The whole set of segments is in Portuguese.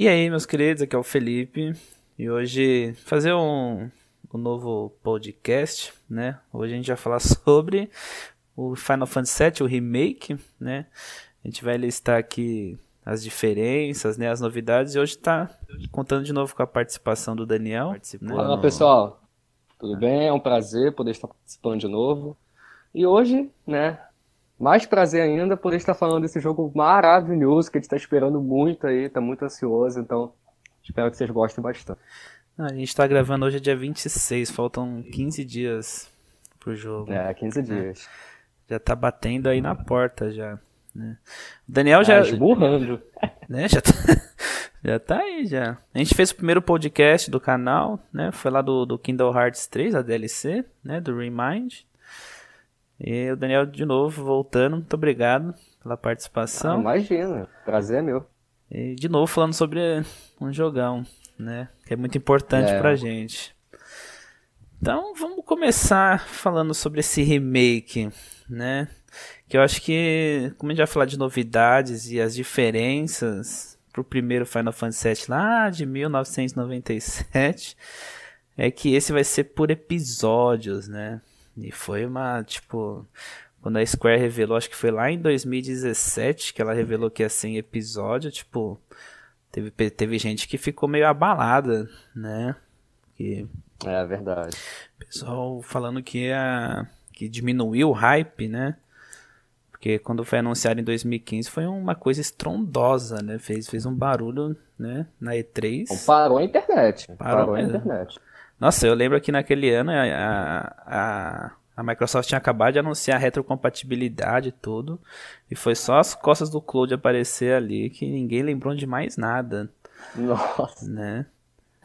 E aí, meus queridos, aqui é o Felipe. E hoje fazer um, um novo podcast, né? Hoje a gente vai falar sobre o Final Fantasy VII, o remake, né? A gente vai listar aqui as diferenças, né, as novidades. E hoje está contando de novo com a participação do Daniel. Né? Fala pessoal, tudo bem? É um prazer poder estar participando de novo. E hoje, né, mais prazer ainda poder estar falando desse jogo maravilhoso que a gente está esperando muito aí, está muito ansioso, então espero que vocês gostem bastante. A gente está gravando hoje é dia 26, faltam 15 dias pro jogo. É, 15 dias. Já tá batendo aí na porta já. Né? O Daniel já. Ah, esburrando. Né, já, tá, já tá aí já. A gente fez o primeiro podcast do canal, né? Foi lá do, do Kindle Hearts 3, a DLC, né? Do Remind. E o Daniel de novo voltando, muito obrigado pela participação. Ah, imagina, prazer é meu. E de novo falando sobre um jogão, né? Que é muito importante é. pra gente. Então vamos começar falando sobre esse remake, né? Que eu acho que, como a gente vai falar de novidades e as diferenças pro primeiro Final Fantasy VII lá de 1997, é que esse vai ser por episódios, né? E foi uma, tipo, quando a Square revelou, acho que foi lá em 2017 que ela revelou que ia ser em episódio, tipo, teve, teve gente que ficou meio abalada, né? Que, é verdade. Pessoal falando que ia, que diminuiu o hype, né? Porque quando foi anunciado em 2015 foi uma coisa estrondosa, né? Fez, fez um barulho, né? Na E3. Parou a internet. Parou, Parou a internet. Nossa, eu lembro que naquele ano a, a, a Microsoft tinha acabado de anunciar a retrocompatibilidade e tudo. E foi só as costas do Cloud aparecer ali que ninguém lembrou de mais nada. Nossa. Né?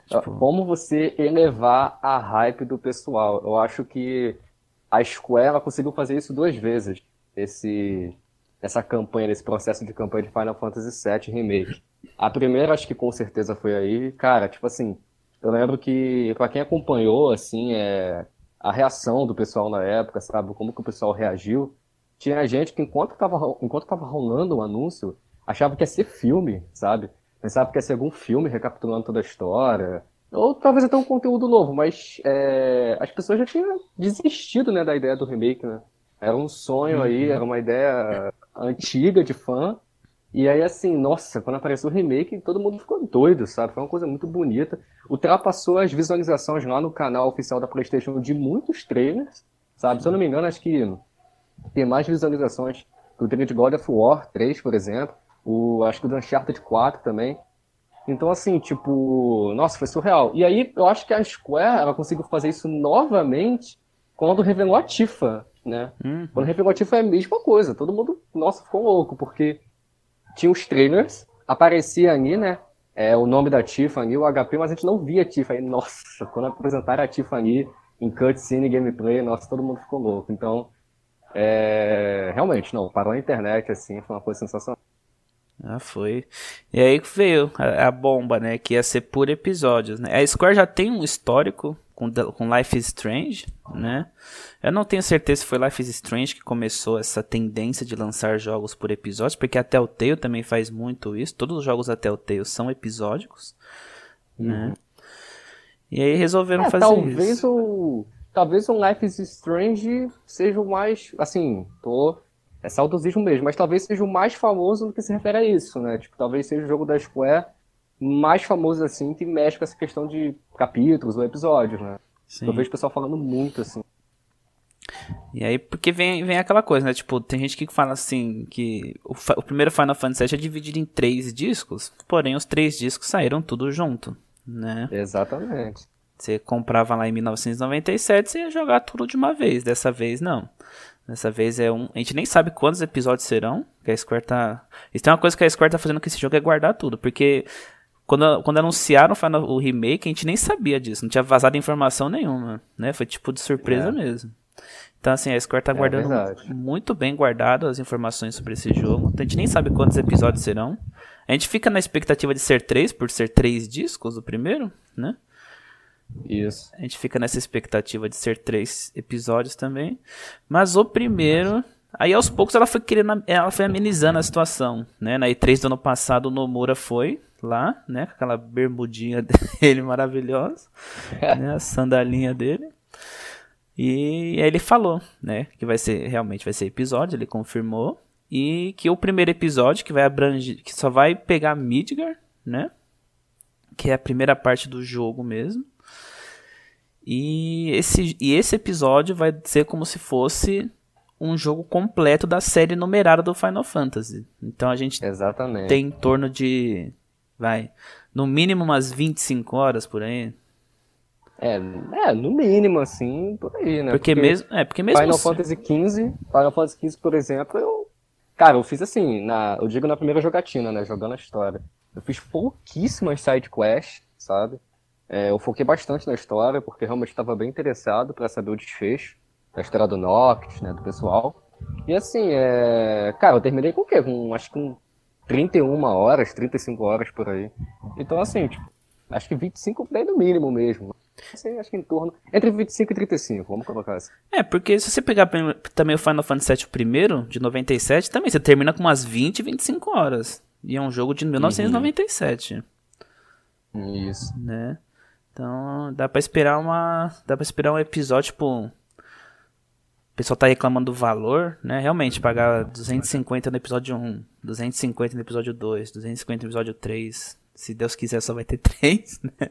Tipo... Como você elevar a hype do pessoal? Eu acho que a Square conseguiu fazer isso duas vezes. Esse, essa campanha, esse processo de campanha de Final Fantasy VII Remake. A primeira, acho que com certeza foi aí. Cara, tipo assim, eu lembro que, para quem acompanhou, assim, é, a reação do pessoal na época, sabe, como que o pessoal reagiu, tinha gente que enquanto estava enquanto tava rolando o anúncio, achava que ia ser filme, sabe? Pensava que ia ser algum filme recapitulando toda a história, ou talvez até um conteúdo novo, mas é, as pessoas já tinham desistido, né, da ideia do remake, né? Era um sonho aí, uhum. era uma ideia antiga de fã, e aí, assim, nossa, quando apareceu o remake, todo mundo ficou doido, sabe? Foi uma coisa muito bonita. Ultrapassou as visualizações lá no canal oficial da PlayStation de muitos trailers, sabe? Se eu não me engano, acho que tem mais visualizações que o trailer de God of War 3, por exemplo. O, acho que o Uncharted 4 também. Então, assim, tipo, nossa, foi surreal. E aí, eu acho que a Square, ela conseguiu fazer isso novamente quando revelou a Tifa, né? Uhum. Quando revelou a Tifa é a mesma coisa. Todo mundo, nossa, ficou louco, porque tinha os trailers, aparecia ali, né? É, o nome da Tiffany, o HP, mas a gente não via a Tiffany. Nossa, quando apresentaram a Tiffany em cutscene gameplay, nossa, todo mundo ficou louco. Então, é, realmente, não, parou a internet, assim, foi uma coisa sensacional. Ah, foi. E aí veio a, a, bomba, né? Que ia ser por episódios, né? A Square já tem um histórico com, com Life is Strange, né? Eu não tenho certeza se foi Life is Strange que começou essa tendência de lançar jogos por episódios, porque a Telltale também faz muito isso. Todos os jogos da Telltale são episódicos, né? uhum. né? E aí resolveram é, fazer talvez isso. O, talvez o Life is Strange seja o mais, assim, tô é saudosismo mesmo, mas talvez seja o mais famoso no que se refere a isso, né? Tipo, talvez seja o jogo da Square mais famoso assim que mexe com essa questão de capítulos ou episódios, né? Sim. Eu vejo o pessoal falando muito assim. E aí, porque vem, vem aquela coisa, né? Tipo, tem gente que fala assim que o, o primeiro Final Fantasy VII é dividido em três discos, porém os três discos saíram tudo junto, né? Exatamente. Você comprava lá em 1997, você ia jogar tudo de uma vez. Dessa vez, não. Dessa vez é um. A gente nem sabe quantos episódios serão. Que a Square tá. Isso tem uma coisa que a Square tá fazendo com esse jogo é guardar tudo. Porque quando, quando anunciaram o remake, a gente nem sabia disso, não tinha vazado informação nenhuma, né? Foi tipo de surpresa é. mesmo. Então, assim, a Square tá é guardando verdade. muito bem guardado as informações sobre esse jogo. Então, a gente nem sabe quantos episódios serão. A gente fica na expectativa de ser três, por ser três discos o primeiro, né? Isso. A gente fica nessa expectativa de ser três episódios também. Mas o primeiro. Aí aos poucos ela foi querendo. Ela foi amenizando a situação. Né? Na E3 do ano passado, o Nomura foi lá, né? Com aquela bermudinha dele maravilhosa, né? A sandalinha dele. E aí ele falou, né? Que vai ser, realmente vai ser episódio, ele confirmou. E que o primeiro episódio, que vai abranger, que só vai pegar Midgar, né? Que é a primeira parte do jogo mesmo. E esse, e esse episódio vai ser como se fosse um jogo completo da série numerada do Final Fantasy. Então a gente Exatamente. tem em torno de. Vai. No mínimo umas 25 horas por aí. É, é, no mínimo, assim, por aí, né? Porque, porque mesmo. É, porque mesmo. Final assim... Fantasy XV, Final Fantasy XV, por exemplo, eu. Cara, eu fiz assim, na, eu digo na primeira jogatina, né? Jogando a história. Eu fiz pouquíssimas side quests, sabe? É, eu foquei bastante na história, porque realmente estava bem interessado para saber o desfecho da história do Noctis, né? Do pessoal. E assim, é... cara, eu terminei com o quê? Com acho que com 31 horas, 35 horas por aí. Então, assim, tipo, acho que 25 bem no mínimo mesmo. Assim, acho que em torno. Entre 25 e 35, vamos colocar assim. É, porque se você pegar também o Final Fantasy VII, o primeiro, de 97, também você termina com umas 20, 25 horas. E é um jogo de 1997. Uhum. Isso. Né? Então dá pra esperar uma. Dá pra esperar um episódio, tipo. O pessoal tá reclamando do valor, né? Realmente, pagar 250 no episódio 1, 250 no episódio 2, 250 no episódio 3. Se Deus quiser, só vai ter 3, né?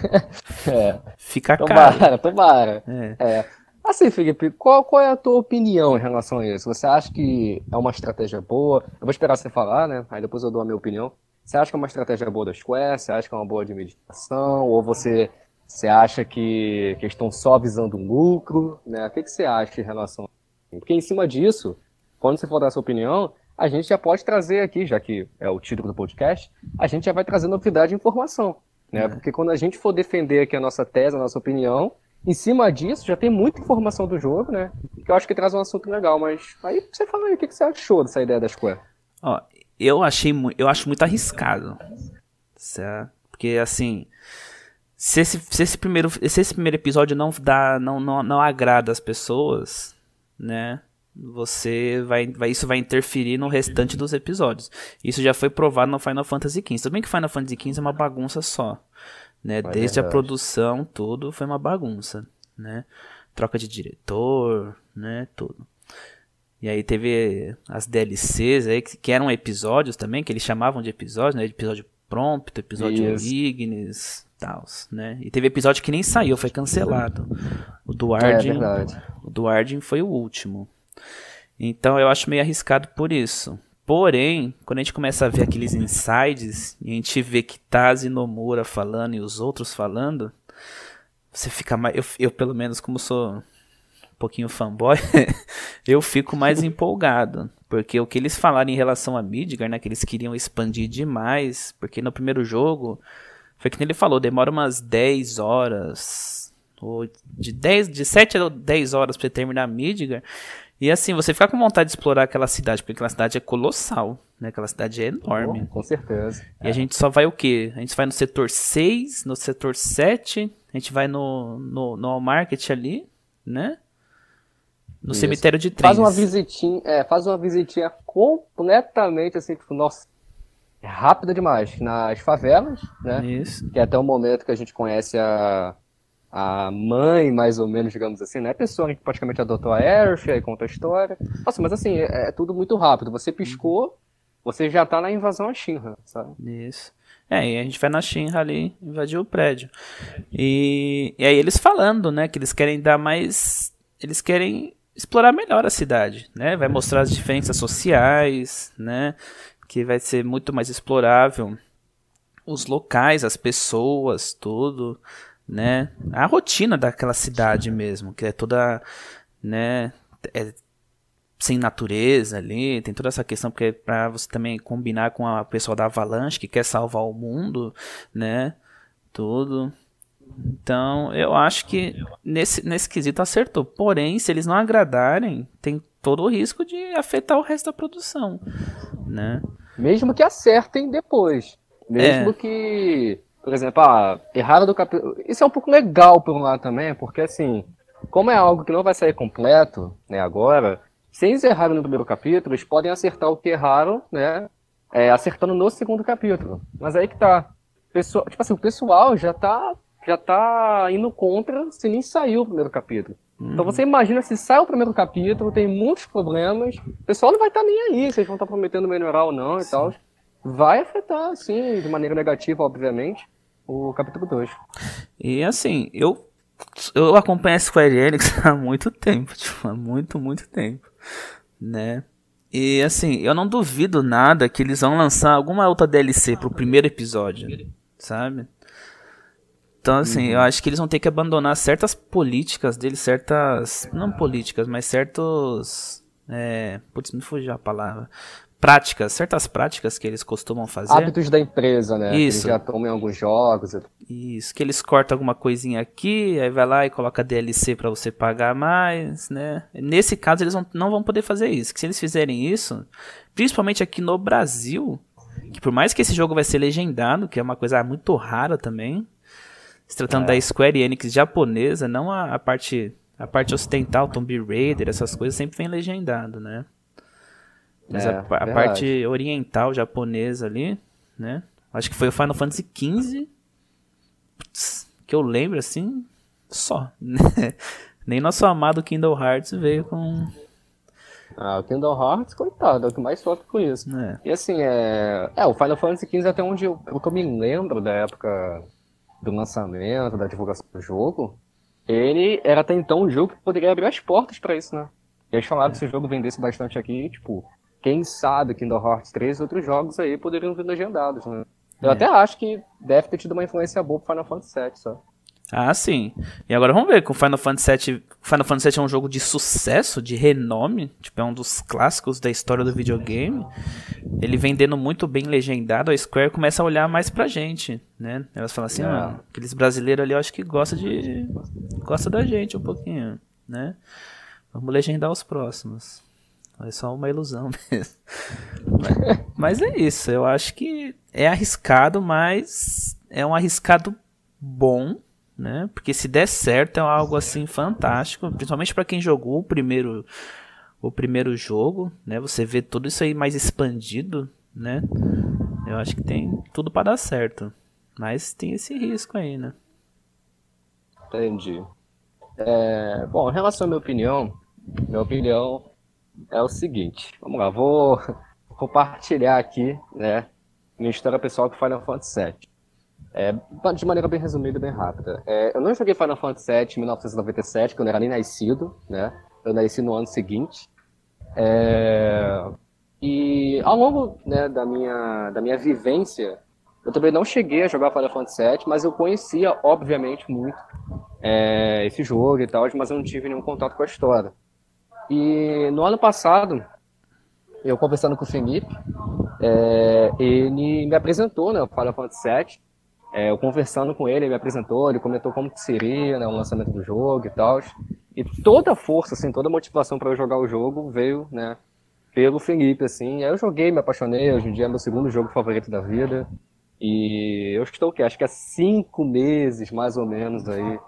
É. Fica tomara, caro. Tomara, é. é. Assim, Felipe, qual, qual é a tua opinião em relação a isso? Você acha que é uma estratégia boa? Eu vou esperar você falar, né? Aí depois eu dou a minha opinião. Você acha que é uma estratégia boa da Square? Você acha que é uma boa administração? Ou você, você acha que, que estão só visando um lucro? Né? O que, que você acha em relação a Porque em cima disso, quando você for dar sua opinião, a gente já pode trazer aqui, já que é o título do podcast, a gente já vai trazer novidade e informação. Né? É. Porque quando a gente for defender aqui a nossa tese, a nossa opinião, em cima disso já tem muita informação do jogo, né? Que eu acho que traz um assunto legal, mas aí você fala aí, o que você achou dessa ideia da Square? Ó, eu achei eu acho muito arriscado. Certo? Porque assim, se esse, se esse primeiro se esse primeiro episódio não dá não, não, não agrada as pessoas, né? Você vai, vai isso vai interferir no restante dos episódios. Isso já foi provado no Final Fantasy XV. Também que Final Fantasy XV é uma bagunça só, né? É Desde a produção, tudo foi uma bagunça, né? Troca de diretor, né? Tudo. E aí teve as DLCs aí, que, que eram episódios também, que eles chamavam de episódios, né? Episódio Prompt, episódio Isso. Ignis, tal, né? E teve episódio que nem saiu, foi cancelado. O do Arden, é, o do Arden foi o último. Então eu acho meio arriscado por isso. Porém, quando a gente começa a ver aqueles insides e a gente vê que Taz e Nomura falando e os outros falando, você fica mais. Eu, eu pelo menos, como sou pouquinho fanboy, eu fico mais empolgado. Porque o que eles falaram em relação a Midgar, né? Que eles queriam expandir demais. Porque no primeiro jogo, foi que ele falou, demora umas 10 horas. Ou de, 10, de 7 a 10 horas para terminar Midgar. E assim, você fica com vontade de explorar aquela cidade, porque aquela cidade é colossal, né? Aquela cidade é enorme. com certeza. E é. a gente só vai o quê? A gente vai no setor 6, no setor 7, a gente vai no, no, no Market ali, né? No Isso. cemitério de trens. Faz uma visitinha, é, faz uma visitinha completamente assim, tipo, nossa, rápida demais. Nas favelas, né? Isso. Que é até o momento que a gente conhece a, a mãe, mais ou menos, digamos assim, né? A pessoa que praticamente adotou a Aerith, aí conta a história. Nossa, mas assim, é, é tudo muito rápido. Você piscou, você já tá na invasão a Shinra, sabe? Isso. É, e a gente vai na Shinra ali, invadir o prédio. E, e aí eles falando, né, que eles querem dar mais... Eles querem explorar melhor a cidade, né? Vai mostrar as diferenças sociais, né? Que vai ser muito mais explorável os locais, as pessoas, tudo, né? A rotina daquela cidade mesmo, que é toda, né? É sem natureza ali, tem toda essa questão porque é para você também combinar com a pessoa da Avalanche que quer salvar o mundo, né? Tudo. Então, eu acho que nesse, nesse quesito acertou. Porém, se eles não agradarem, tem todo o risco de afetar o resto da produção, né? Mesmo que acertem depois. Mesmo é. que, por exemplo, ah, erraram do capítulo. Isso é um pouco legal por um lado também, porque assim, como é algo que não vai sair completo, né, agora, se eles erraram no primeiro capítulo, eles podem acertar o que erraram, né, é, acertando no segundo capítulo. Mas aí que tá. Pessoal, tipo assim, o pessoal já tá, já tá indo contra se nem saiu o primeiro capítulo. Uhum. Então você imagina se sai o primeiro capítulo, tem muitos problemas, o pessoal não vai estar tá nem aí, vocês vão estar tá prometendo melhorar ou não e Sim. tal. Vai afetar, sim, de maneira negativa, obviamente, o capítulo 2. E assim, eu eu acompanho a Square Enix há muito tempo, tipo, há muito, muito tempo, né? E assim, eu não duvido nada que eles vão lançar alguma outra DLC pro primeiro episódio, sabe? Então, assim, uhum. eu acho que eles vão ter que abandonar certas políticas deles, certas. Não políticas, mas certos. É, putz, me fugiu a palavra práticas, certas práticas que eles costumam fazer. Hábitos da empresa, né? Isso. Que eles já tomam em alguns jogos. Isso, que eles cortam alguma coisinha aqui, aí vai lá e coloca DLC para você pagar mais, né? Nesse caso, eles não vão poder fazer isso. Que se eles fizerem isso, principalmente aqui no Brasil, que por mais que esse jogo vai ser legendado, que é uma coisa muito rara também, se tratando é. da Square Enix japonesa, não a, a parte a parte ocidental, Tomb Raider, essas coisas sempre vem legendado, né? Mas é, a, a parte oriental japonesa ali, né? Acho que foi o Final Fantasy XV. Que eu lembro assim, só. Né? Nem nosso amado Kingdom Hearts veio com. Ah, o Kingdom Hearts, coitado, é o que mais sofre com isso. É. E assim, é. É, o Final Fantasy XV até onde eu, que eu me lembro da época do lançamento, da divulgação do jogo, ele era até então um jogo que poderia abrir as portas para isso, né? E eles falaram é. que se o jogo vendesse bastante aqui, tipo, quem sabe Kingdom Hearts 3 e outros jogos aí poderiam vir legendados, né? Eu é. até acho que deve ter tido uma influência boa pro Final Fantasy VII, só. Ah, sim. E agora vamos ver, com Final Fantasy VII... Final Fantasy VII é um jogo de sucesso, de renome, tipo, é um dos clássicos da história do videogame. Ele vendendo muito bem legendado, a Square começa a olhar mais pra gente, né? Elas falam assim, é. ah, aqueles brasileiros ali eu acho que gosta de... gosta da gente um pouquinho, né? Vamos legendar os próximos. É só uma ilusão mesmo. mas, é isso. Eu acho que é arriscado, mas é um arriscado bom, né? Porque se der certo é algo assim fantástico, principalmente para quem jogou o primeiro o primeiro jogo, né? Você vê tudo isso aí mais expandido, né? Eu acho que tem tudo para dar certo, mas tem esse risco aí, né? Entendi. É, bom, em relação à minha opinião, minha opinião é o seguinte, vamos lá, vou compartilhar aqui, né, minha história pessoal com Final Fantasy VII. É, de maneira bem resumida e bem rápida. É, eu não joguei Final Fantasy VII em 1997, quando eu não era nem nascido, né, eu nasci no ano seguinte. É, e ao longo né, da, minha, da minha vivência, eu também não cheguei a jogar Final Fantasy VII, mas eu conhecia, obviamente, muito é, esse jogo e tal, mas eu não tive nenhum contato com a história. E no ano passado, eu conversando com o Felipe, é, ele me apresentou, né, o Final Fantasy VII. É, eu conversando com ele, ele me apresentou, ele comentou como que seria né, o lançamento do jogo e tal. E toda a força, assim, toda a motivação para eu jogar o jogo veio, né, pelo Felipe, assim. Aí eu joguei, me apaixonei, hoje em dia é meu segundo jogo favorito da vida. E eu estou, que acho que há cinco meses, mais ou menos, aí,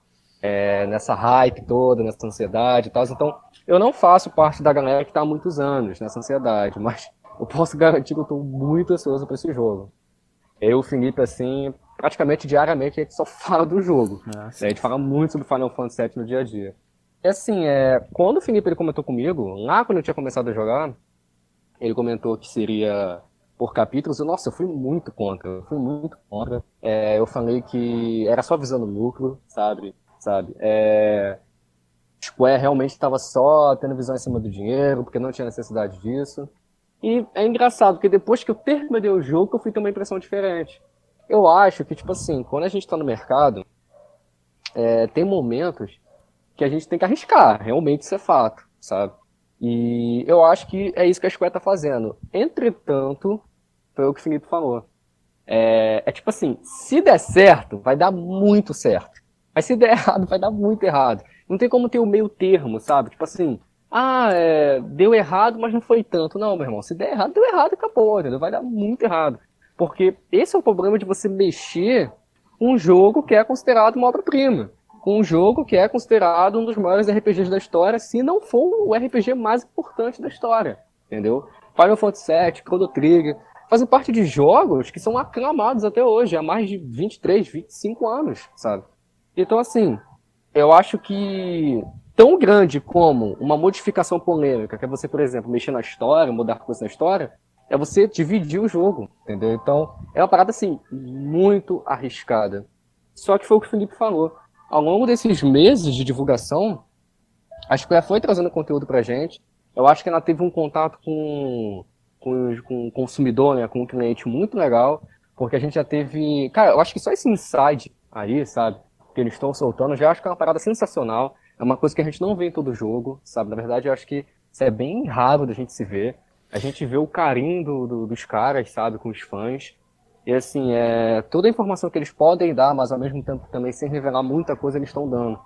é, nessa hype toda, nessa ansiedade e tal. Então, eu não faço parte da galera que está há muitos anos nessa ansiedade, mas eu posso garantir que eu estou muito ansioso para esse jogo. Eu o Felipe, assim, praticamente diariamente a gente só fala do jogo. Ah, a gente fala muito sobre Final Fantasy VII no dia a dia. E assim, é, quando o Felipe ele comentou comigo, lá quando eu tinha começado a jogar, ele comentou que seria por capítulos, e nossa, eu fui muito contra, eu fui muito contra. É, eu falei que era só visando lucro, sabe? sabe? É, Square realmente estava só tendo visão em cima do dinheiro, porque não tinha necessidade disso. E é engraçado, porque depois que eu terminei o jogo, eu fui ter uma impressão diferente. Eu acho que, tipo assim, quando a gente está no mercado, é, tem momentos que a gente tem que arriscar, realmente isso é fato, sabe? E eu acho que é isso que a Square tá fazendo. Entretanto, foi o que o Felipe falou. É, é tipo assim, se der certo, vai dar muito certo. Mas se der errado, vai dar muito errado. Não tem como ter o meio termo, sabe? Tipo assim, ah, é, deu errado, mas não foi tanto. Não, meu irmão, se der errado, deu errado e acabou, entendeu? Vai dar muito errado. Porque esse é o problema de você mexer um jogo que é considerado uma obra-prima. Um jogo que é considerado um dos maiores RPGs da história, se não for o RPG mais importante da história, entendeu? Final Fantasy VII, Chrono Trigger, fazem parte de jogos que são aclamados até hoje, há mais de 23, 25 anos, sabe? Então, assim, eu acho que tão grande como uma modificação polêmica, que é você, por exemplo, mexer na história, mudar coisas na história, é você dividir o jogo, entendeu? Então, é uma parada, assim, muito arriscada. Só que foi o que o Felipe falou. Ao longo desses meses de divulgação, a Square foi trazendo conteúdo pra gente. Eu acho que ela teve um contato com, com, com o consumidor, né, com o cliente muito legal, porque a gente já teve... Cara, eu acho que só esse insight aí, sabe, que eles estão soltando, já acho que é uma parada sensacional. É uma coisa que a gente não vê em todo jogo, sabe? Na verdade, eu acho que isso é bem raro da gente se ver. A gente vê o carinho do, do, dos caras, sabe, com os fãs. E assim, é, toda a informação que eles podem dar, mas ao mesmo tempo também sem revelar muita coisa, eles estão dando.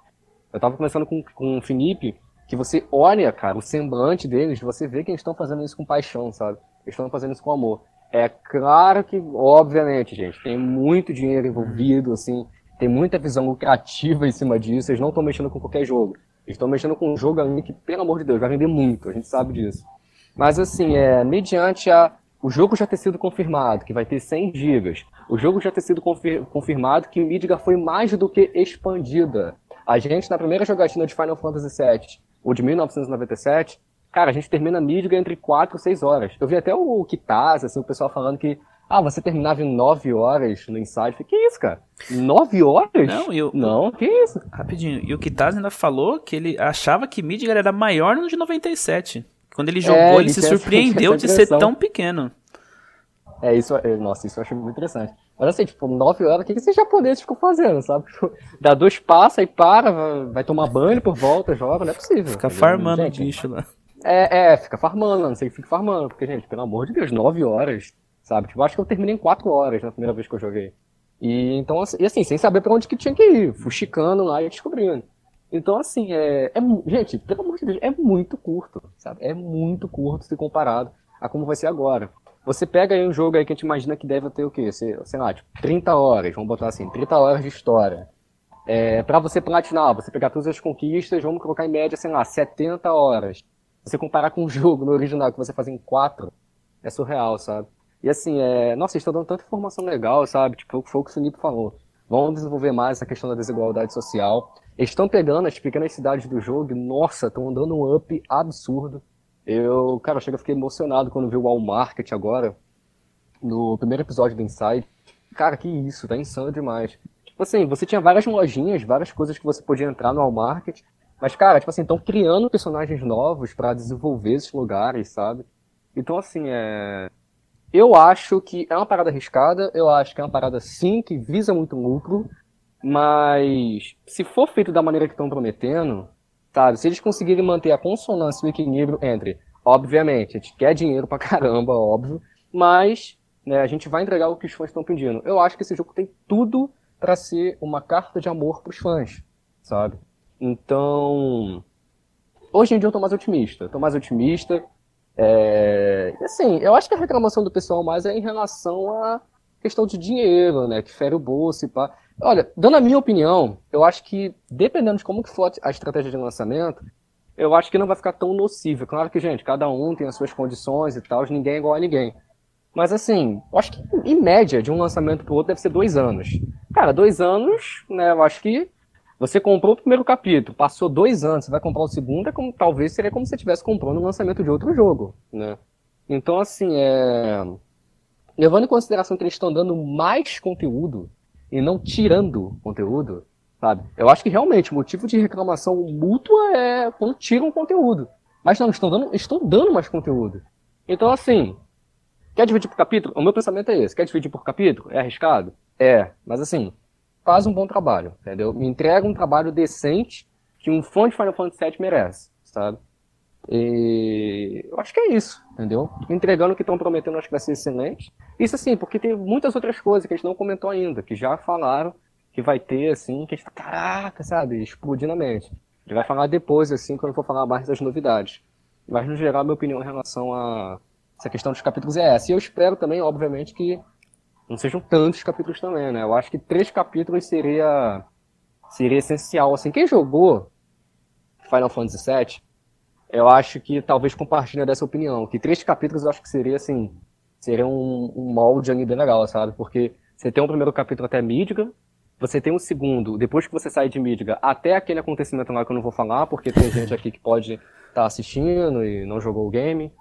Eu tava conversando com, com o Felipe, que você olha, cara, o semblante deles, você vê que eles estão fazendo isso com paixão, sabe? Eles estão fazendo isso com amor. É claro que, obviamente, gente, tem muito dinheiro envolvido, assim, tem muita visão lucrativa em cima disso, eles não estão mexendo com qualquer jogo. Eles estão mexendo com um jogo ali que, pelo amor de Deus, vai vender muito, a gente sabe disso. Mas assim, é, mediante a, o jogo já ter sido confirmado, que vai ter 100 GB, o jogo já ter sido confir, confirmado que Midgar foi mais do que expandida. A gente, na primeira jogatina de Final Fantasy VII, ou de 1997, cara, a gente termina Midgar entre 4 e 6 horas. Eu vi até o Kitaz, assim, o pessoal falando que ah, você terminava em 9 horas no Inside. Que isso, cara? 9 horas? Não, eu, Não, que isso? Rapidinho. E o Kitaz ainda falou que ele achava que Midgar era maior no de 97. Quando ele jogou, é, ele, ele se surpreendeu de ser tão pequeno. É, isso, é, nossa, isso eu achei muito interessante. Mas assim, tipo, 9 horas, o que, que esses japoneses ficam fazendo, sabe? Tipo, dá dois passos e para, vai tomar banho por volta, joga, não é possível. Fica farmando o bicho lá. É, é, fica farmando, não sei que fica farmando, porque, gente, pelo amor de Deus, 9 horas sabe? Tipo, acho que eu terminei em 4 horas na primeira vez que eu joguei. E então, assim, e assim sem saber para onde que tinha que ir, fuxicando lá e descobrindo. Então, assim, é, é, Gente, pelo amor de Deus, é muito curto, sabe? É muito curto se comparado a como vai ser agora. Você pega aí um jogo aí que a gente imagina que deve ter o quê? Sei, sei lá, tipo, 30 horas, vamos botar assim, 30 horas de história. É, para você platinar, você pegar todas as conquistas, vamos colocar em média, sei lá, 70 horas. Você comparar com um jogo no original que você faz em 4, é surreal, sabe? E assim, é... nossa, estão dando tanta informação legal, sabe? Tipo, foi o que o Felipe falou. Vão desenvolver mais essa questão da desigualdade social. Eles estão pegando as pequenas cidades do jogo e, nossa, estão dando um up absurdo. Eu, cara, eu chego a ficar emocionado quando vi o Walmart agora, no primeiro episódio do Inside. Cara, que isso, tá insano demais. Tipo assim, você tinha várias lojinhas, várias coisas que você podia entrar no Walmart, mas, cara, tipo assim, estão criando personagens novos para desenvolver esses lugares, sabe? Então, assim, é eu acho que é uma parada arriscada, eu acho que é uma parada sim que visa muito lucro, mas se for feito da maneira que estão prometendo, sabe, se eles conseguirem manter a consonância e o equilíbrio entre, obviamente, a gente quer dinheiro pra caramba, óbvio, mas né, a gente vai entregar o que os fãs estão pedindo. Eu acho que esse jogo tem tudo para ser uma carta de amor pros fãs, sabe? Então, hoje em dia eu tô mais otimista. Tô mais otimista. É, assim, eu acho que a reclamação do pessoal mais é em relação à questão de dinheiro, né? Que fere o bolso e pá. Olha, dando a minha opinião, eu acho que, dependendo de como que for a estratégia de lançamento, eu acho que não vai ficar tão nocivo. Claro que, gente, cada um tem as suas condições e tal, ninguém é igual a ninguém. Mas assim, eu acho que em média, de um lançamento pro outro, deve ser dois anos. Cara, dois anos, né? Eu acho que você comprou o primeiro capítulo, passou dois anos, você vai comprar o segundo, é como, talvez seria como se você estivesse comprando o lançamento de outro jogo, né? Então, assim, é... levando em consideração que eles estão dando mais conteúdo e não tirando conteúdo, sabe? Eu acho que realmente o motivo de reclamação mútua é quando tiram conteúdo. Mas não, estão dando, estão dando mais conteúdo. Então, assim, quer dividir por capítulo? O meu pensamento é esse. Quer dividir por capítulo? É arriscado? É. Mas assim, faz um bom trabalho, entendeu? Me entrega um trabalho decente que um fã de Final Fantasy VII merece, sabe? E eu acho que é isso, entendeu? Entregando o que estão prometendo, acho que vai ser excelente. Isso assim, porque tem muitas outras coisas que a gente não comentou ainda, que já falaram que vai ter, assim, que a gente tá, caraca, sabe, explodindo a mente. A gente vai falar depois, assim, quando for falar mais das novidades. Mas, no geral, minha opinião em relação a essa questão dos capítulos é essa. E eu espero também, obviamente, que não sejam tantos capítulos também, né? Eu acho que três capítulos seria seria essencial. Assim, quem jogou Final Fantasy VII, eu acho que talvez compartilhe dessa opinião. Que três capítulos eu acho que seria, assim, seria um, um molde ali bem legal, sabe? Porque você tem um primeiro capítulo até Midgar, você tem um segundo, depois que você sai de Midgar, até aquele acontecimento lá que eu não vou falar, porque tem gente aqui que pode estar tá assistindo e não jogou o game.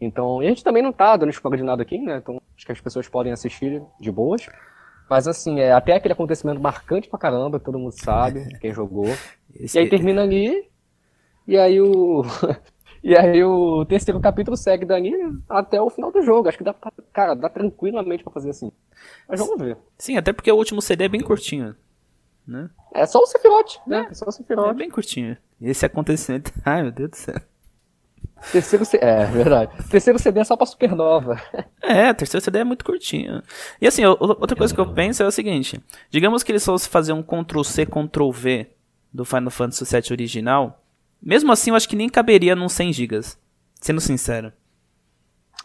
Então, e a gente também não tá dando spoiler de nada aqui, né? Então, acho que as pessoas podem assistir de boas. Mas assim, é até aquele acontecimento marcante pra caramba, todo mundo sabe, quem jogou. Esse... E aí termina ali, e aí o. e aí o terceiro capítulo segue dali até o final do jogo. Acho que dá pra, cara, dá tranquilamente pra fazer assim. Mas vamos ver. Sim, até porque o último CD é bem curtinho. Né? É só o Sephiroth, né? É, é só o Sephiroth. É bem curtinho. Esse acontecimento. Ai, meu Deus do céu. Terceiro CD, é, verdade. Terceiro CD é só pra Supernova. É, terceiro CD é muito curtinho. E assim, outra coisa que eu penso é o seguinte: digamos que eles fossem fazer um Ctrl-C, Ctrl-V do Final Fantasy VII original, mesmo assim eu acho que nem caberia num 100 GB, sendo sincero.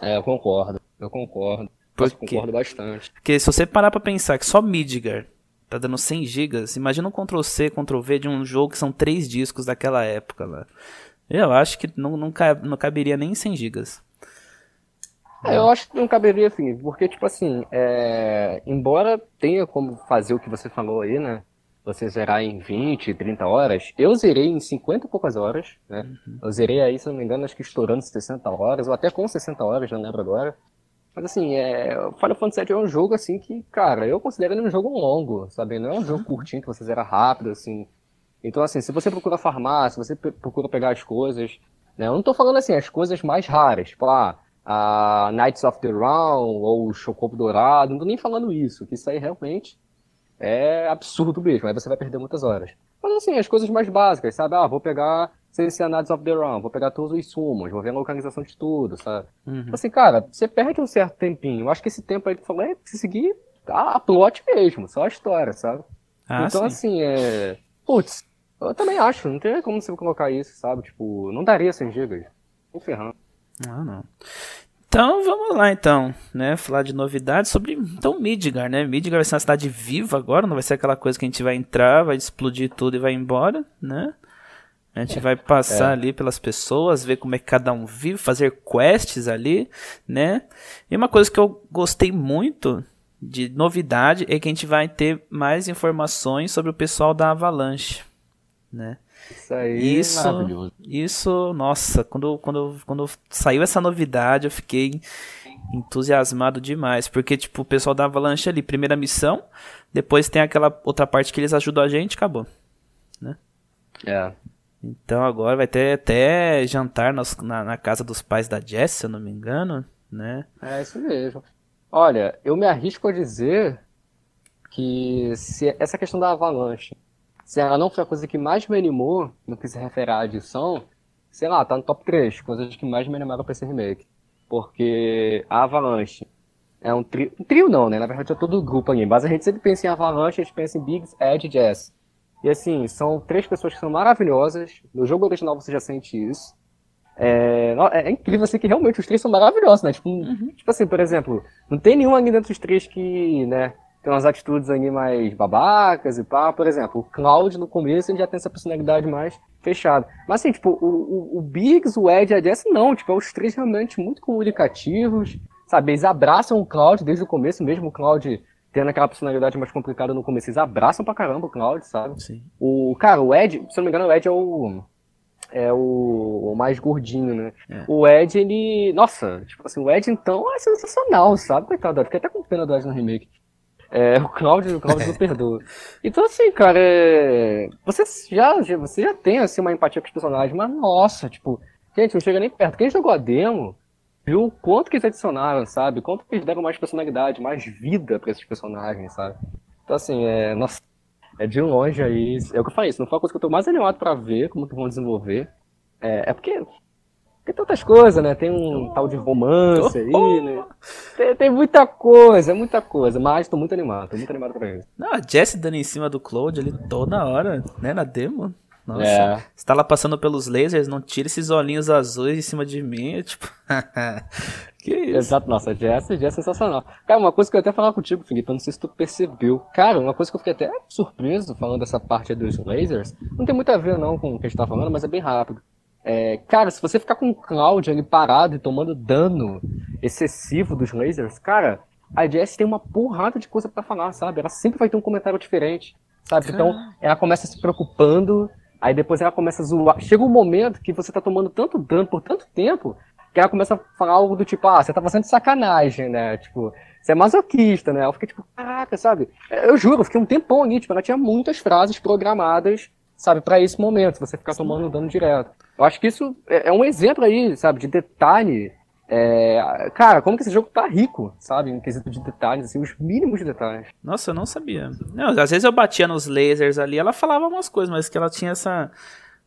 É, eu concordo, eu concordo. Porque, eu concordo bastante. Porque se você parar pra pensar que só Midgar tá dando 100 GB, imagina um Ctrl-C, Ctrl-V de um jogo que são três discos daquela época lá. Eu acho que não, não, não caberia nem 100 gigas. É, eu acho que não caberia, assim, porque, tipo assim, é... embora tenha como fazer o que você falou aí, né? Você zerar em 20, 30 horas, eu zerei em 50 e poucas horas, né? Uhum. Eu zerei aí, se não me engano, acho que estourando 60 horas, ou até com 60 horas, não lembro agora. Mas assim, é... Final Fantasy VII é um jogo, assim, que, cara, eu considero ele um jogo longo, sabe? Não é um jogo uhum. curtinho que você zera rápido, assim. Então, assim, se você procura farmácia, você procura pegar as coisas, né? Eu não tô falando assim, as coisas mais raras, tipo, ah, a Knights of the Round ou o Chocobo Dourado, não tô nem falando isso, que isso aí realmente é absurdo mesmo, aí você vai perder muitas horas. Mas assim, as coisas mais básicas, sabe? Ah, vou pegar CC Knights of the Round, vou pegar todos os sumos, vou ver a localização de tudo, sabe? Uhum. Assim, cara, você perde um certo tempinho. Eu acho que esse tempo aí que tu falou é seguir a plot mesmo, só a história, sabe? Ah, então, sim. assim, é. Putz, eu também acho, não tem como você colocar isso, sabe? Tipo, não daria 100 GB. Um ferrando. Ah, não. Então vamos lá então, né? Falar de novidades sobre então Midgar, né? Midgar vai ser uma cidade viva agora, não vai ser aquela coisa que a gente vai entrar, vai explodir tudo e vai embora, né? A gente vai passar é. ali pelas pessoas, ver como é que cada um vive, fazer quests ali, né? E uma coisa que eu gostei muito de novidade é que a gente vai ter mais informações sobre o pessoal da Avalanche né? Isso aí isso, é maravilhoso. Isso, nossa, quando, quando, quando saiu essa novidade, eu fiquei entusiasmado demais, porque tipo, o pessoal da Avalanche ali, primeira missão, depois tem aquela outra parte que eles ajudam a gente, acabou, né? É. Então agora vai ter até jantar na, na, casa dos pais da Jess, se eu não me engano, né? É isso mesmo. Olha, eu me arrisco a dizer que se essa questão da Avalanche se ela não foi a coisa que mais me animou no que se refere à adição, sei lá, tá no top 3, coisas que mais me animaram pra esse remake. Porque a Avalanche é um trio, um trio não, né? Na verdade é todo o grupo ali, mas a gente sempre pensa em Avalanche, a gente pensa em Biggs, Ed e Jess. E assim, são três pessoas que são maravilhosas, no jogo original você já sente isso. É, é incrível assim que realmente os três são maravilhosos, né? Tipo, uhum. tipo assim, por exemplo, não tem nenhum ali dentro dos três que, né, tem umas atitudes ali mais babacas e pá. Por exemplo, o Cloud no começo ele já tem essa personalidade mais fechada. Mas assim, tipo, o, o, o Biggs, o Ed e a Jess não, tipo, é os três realmente muito comunicativos, sabe? Eles abraçam o Cloud desde o começo, mesmo o Cloud tendo aquela personalidade mais complicada no começo, eles abraçam pra caramba o Cloud, sabe? Sim. O, cara, o Ed, se eu não me engano, o Ed é o é o, o, mais gordinho, né? É. O Ed, ele. Nossa, tipo assim, o Ed então é sensacional, sabe? Coitado, fiquei até com pena do Ed no remake. É, o Cláudio, o Cláudio não perdoa. Então, assim, cara, é... você, já, você já tem assim, uma empatia com os personagens, mas nossa, tipo, gente, não chega nem perto. Quem jogou a demo viu o quanto que eles adicionaram, sabe? Quanto que eles deram mais personalidade, mais vida para esses personagens, sabe? Então, assim, é. Nossa, é de longe aí. É o que eu falei, isso não foi a coisa que eu tô mais animado para ver como que vão desenvolver. É, é porque tem tantas coisas, né? Tem um tal de romance aí, né? Tem, tem, muita coisa, muita coisa. Mas tô muito animado, tô muito animado pra isso. Não, a Jessie dando em cima do Cloud ali toda hora, né? Na demo. Nossa, é. você tá lá passando pelos lasers, não tira esses olhinhos azuis em cima de mim, é tipo. que isso? Exato, nossa, Jess, Jess é sensacional. Cara, uma coisa que eu até falar contigo, Felipe, eu não sei se tu percebeu. Cara, uma coisa que eu fiquei até surpreso falando dessa parte dos lasers, não tem muito a ver não com o que a gente tá falando, mas é bem rápido. É, cara, se você ficar com o Cloud ali parado e tomando dano excessivo dos lasers, cara, a Jess tem uma porrada de coisa para falar, sabe? Ela sempre vai ter um comentário diferente, sabe? Então, ela começa se preocupando, aí depois ela começa a zoar. Chega um momento que você tá tomando tanto dano por tanto tempo, que ela começa a falar algo do tipo, ah, você tá fazendo sacanagem, né? Tipo, você é masoquista, né? Ela fica tipo, caraca, sabe? Eu juro, eu fiquei um tempão ali, tipo, ela tinha muitas frases programadas, sabe, para esse momento, você ficar tomando dano direto. Eu acho que isso é, é um exemplo aí, sabe, de detalhe. É, cara, como que esse jogo tá rico, sabe? Em quesito de detalhes, assim, os mínimos detalhes. Nossa, eu não sabia. Não, às vezes eu batia nos lasers ali, ela falava umas coisas, mas que ela tinha essa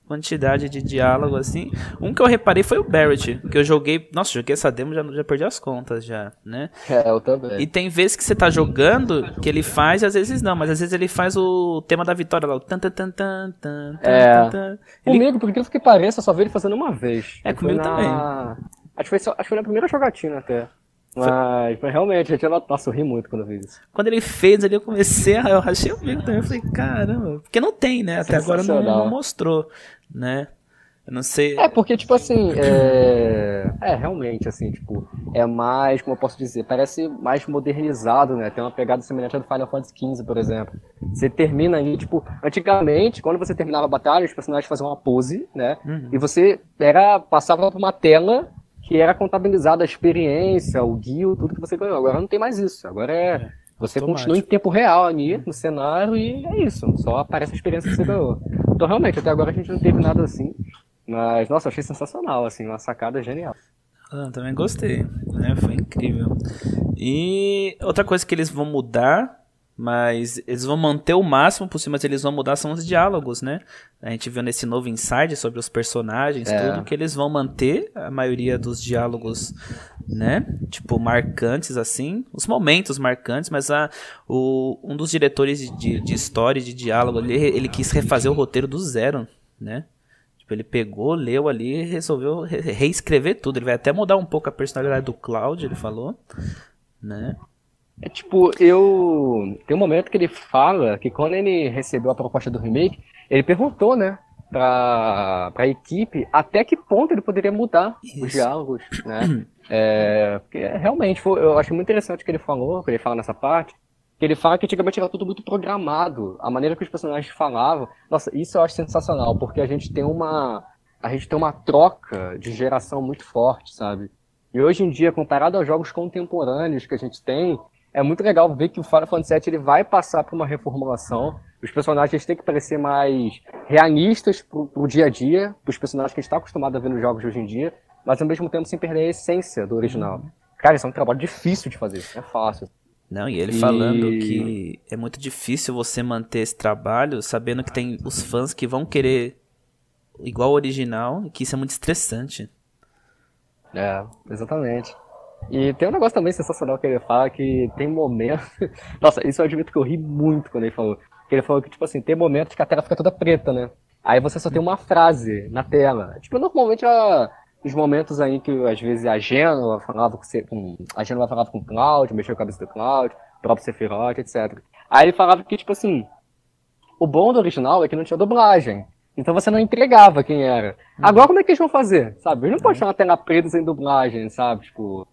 quantidade de diálogo assim. Um que eu reparei foi o Barrett, que eu joguei. Nossa, joguei essa demo já já perdi as contas já, né? É, eu também. E tem vezes que você tá jogando que ele faz e às vezes não, mas às vezes ele faz o tema da vitória lá, o tan tan tan tan tan. É. Tan, ele... Comigo, por incrível que pareça, eu só vi ele fazendo uma vez. É, comigo na... também. Acho que, foi só, acho que foi na primeira jogatina até. Mas, mas realmente, eu tinha nossa, eu ri muito quando eu vi isso. Quando ele fez ali, eu comecei a. Eu rachei o bico também. Eu falei, caramba. Porque não tem, né? Até agora não, não mostrou, né? Eu não sei. É, porque, tipo assim, é... é, realmente, assim, tipo, é mais, como eu posso dizer, parece mais modernizado, né? Tem uma pegada semelhante à do Final Fantasy XV, por exemplo. Você termina ali, tipo, antigamente, quando você terminava a batalha, os personagens faziam uma pose, né? Uhum. E você era, passava por uma tela que era contabilizada a experiência, o guio, tudo que você ganhou. Agora não tem mais isso. Agora é. é você automático. continua em tempo real ali no cenário e é isso. Só aparece a experiência que você ganhou. Então realmente, até agora a gente não teve nada assim. Mas, nossa, achei sensacional, assim, uma sacada genial. Ah, também gostei, né? Foi incrível. E outra coisa que eles vão mudar mas eles vão manter o máximo possível, mas eles vão mudar são os diálogos, né? A gente viu nesse novo inside sobre os personagens, é. tudo, que eles vão manter a maioria dos diálogos, né? Tipo, marcantes, assim. Os momentos marcantes, mas a, o, um dos diretores de, de história e de diálogo, ele, ele quis refazer o roteiro do zero, né? Tipo, ele pegou, leu ali e resolveu re reescrever tudo. Ele vai até mudar um pouco a personalidade do Cloud, ele falou, né? É tipo, eu. Tem um momento que ele fala que quando ele recebeu a proposta do remake, ele perguntou, né, pra, pra equipe até que ponto ele poderia mudar Isso. os diálogos, né? É, porque realmente, foi, eu acho muito interessante o que ele falou, que ele fala nessa parte, que ele fala que antigamente era tudo muito programado, a maneira que os personagens falavam. Nossa, isso eu acho sensacional, porque a gente tem uma. A gente tem uma troca de geração muito forte, sabe? E hoje em dia, comparado aos jogos contemporâneos que a gente tem, é muito legal ver que o Final Fantasy VII ele vai passar por uma reformulação. Os personagens têm que parecer mais realistas pro, pro dia a dia, pros personagens que a gente está acostumado a ver nos jogos de hoje em dia, mas ao mesmo tempo sem perder a essência do original. Cara, isso é um trabalho difícil de fazer, não é fácil. Não, e ele e... falando que é muito difícil você manter esse trabalho sabendo que tem os fãs que vão querer igual ao original e que isso é muito estressante. É, exatamente. E tem um negócio também sensacional que ele fala que tem momentos. Nossa, isso eu admito que eu ri muito quando ele falou. Que ele falou que, tipo assim, tem momentos que a tela fica toda preta, né? Aí você só tem uma frase na tela. Tipo, normalmente a, os momentos aí que às vezes a Gênova falava com, a Gênova falava com o Cloud, mexeu a cabeça do Cloud, o próprio Sephiroth, etc. Aí ele falava que, tipo assim, o bom do original é que não tinha dublagem. Então você não entregava quem era. Hum. Agora como é que eles vão fazer? Sabe? Eles não podem chamar uma tela preta sem dublagem, sabe? Tipo,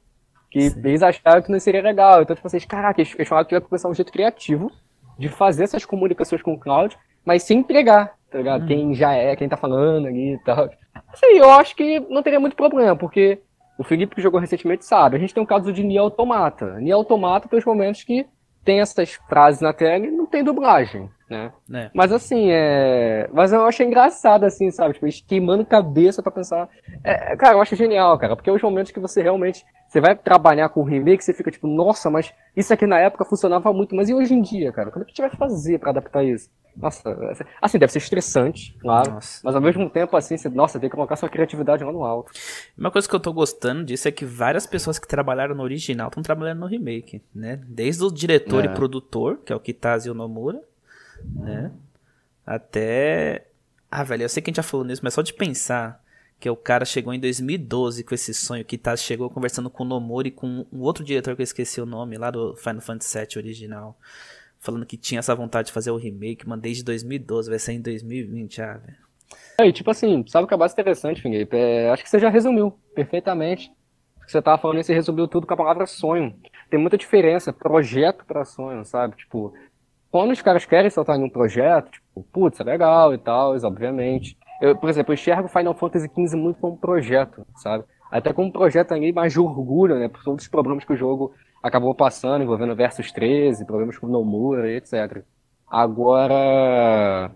que Sim. eles acharam que não seria legal. Então, tipo, vocês, caraca, eles, falaram que ia começar um jeito criativo de fazer essas comunicações com o cloud, mas sem entregar, tá ligado? Hum. Quem já é, quem tá falando ali e tal. Assim, eu acho que não teria muito problema, porque o Felipe que jogou recentemente sabe, a gente tem um caso de Nier Automata. Nier Automata tem os momentos que tem essas frases na tela e não tem dublagem né? É. Mas assim, é. Mas eu achei engraçado, assim, sabe? Tipo, eles queimando cabeça para pensar. É, cara, eu acho genial, cara, porque é os momentos que você realmente. Você vai trabalhar com o remake, você fica tipo, nossa, mas isso aqui na época funcionava muito, mas e hoje em dia, cara? Como é que a gente vai fazer para adaptar isso? Nossa, assim, deve ser estressante, claro. Nossa. Mas ao mesmo tempo, assim, você, nossa, tem que colocar sua criatividade lá no alto. Uma coisa que eu tô gostando disso é que várias pessoas que trabalharam no original estão trabalhando no remake, né? Desde o diretor é. e produtor, que é o Kitase Nomura, né? Até. Ah, velho, eu sei que a gente já falou nisso, mas só de pensar que o cara chegou em 2012 com esse sonho, que tá, chegou conversando com o Nomori e com um outro diretor que eu esqueci o nome, lá do Final Fantasy VII original, falando que tinha essa vontade de fazer o remake, mano, desde 2012, vai sair em 2020, ah, velho. E tipo assim, sabe o que é mais interessante, Felipe? É, acho que você já resumiu perfeitamente. Você tava falando, você resumiu tudo com a palavra sonho. Tem muita diferença, projeto para sonho, sabe? Tipo, quando os caras querem soltar em um projeto, tipo, putz, é legal e tal, obviamente. Eu, por exemplo, eu enxergo Final Fantasy XV muito como projeto, sabe? Até como um projeto ali mais de orgulho, né? Por todos os problemas que o jogo acabou passando, envolvendo Versus 13, problemas com Nomura, etc. Agora,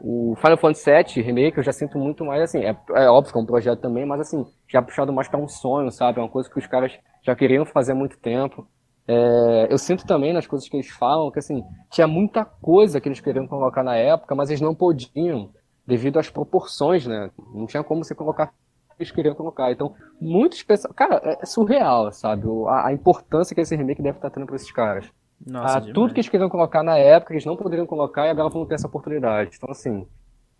o Final Fantasy VII Remake eu já sinto muito mais assim, é, é óbvio que é um projeto também, mas assim, já puxado mais para um sonho, sabe? É uma coisa que os caras já queriam fazer há muito tempo. É, eu sinto também nas coisas que eles falam que assim, tinha muita coisa que eles queriam colocar na época, mas eles não podiam, devido às proporções, né? Não tinha como você colocar que eles queriam colocar. Então, muitos pessoas. Cara, é surreal, sabe? A, a, importância que esse remake deve estar tendo para esses caras. Nossa, ah, tudo que eles queriam colocar na época, eles não poderiam colocar e agora vão ter essa oportunidade. Então, assim,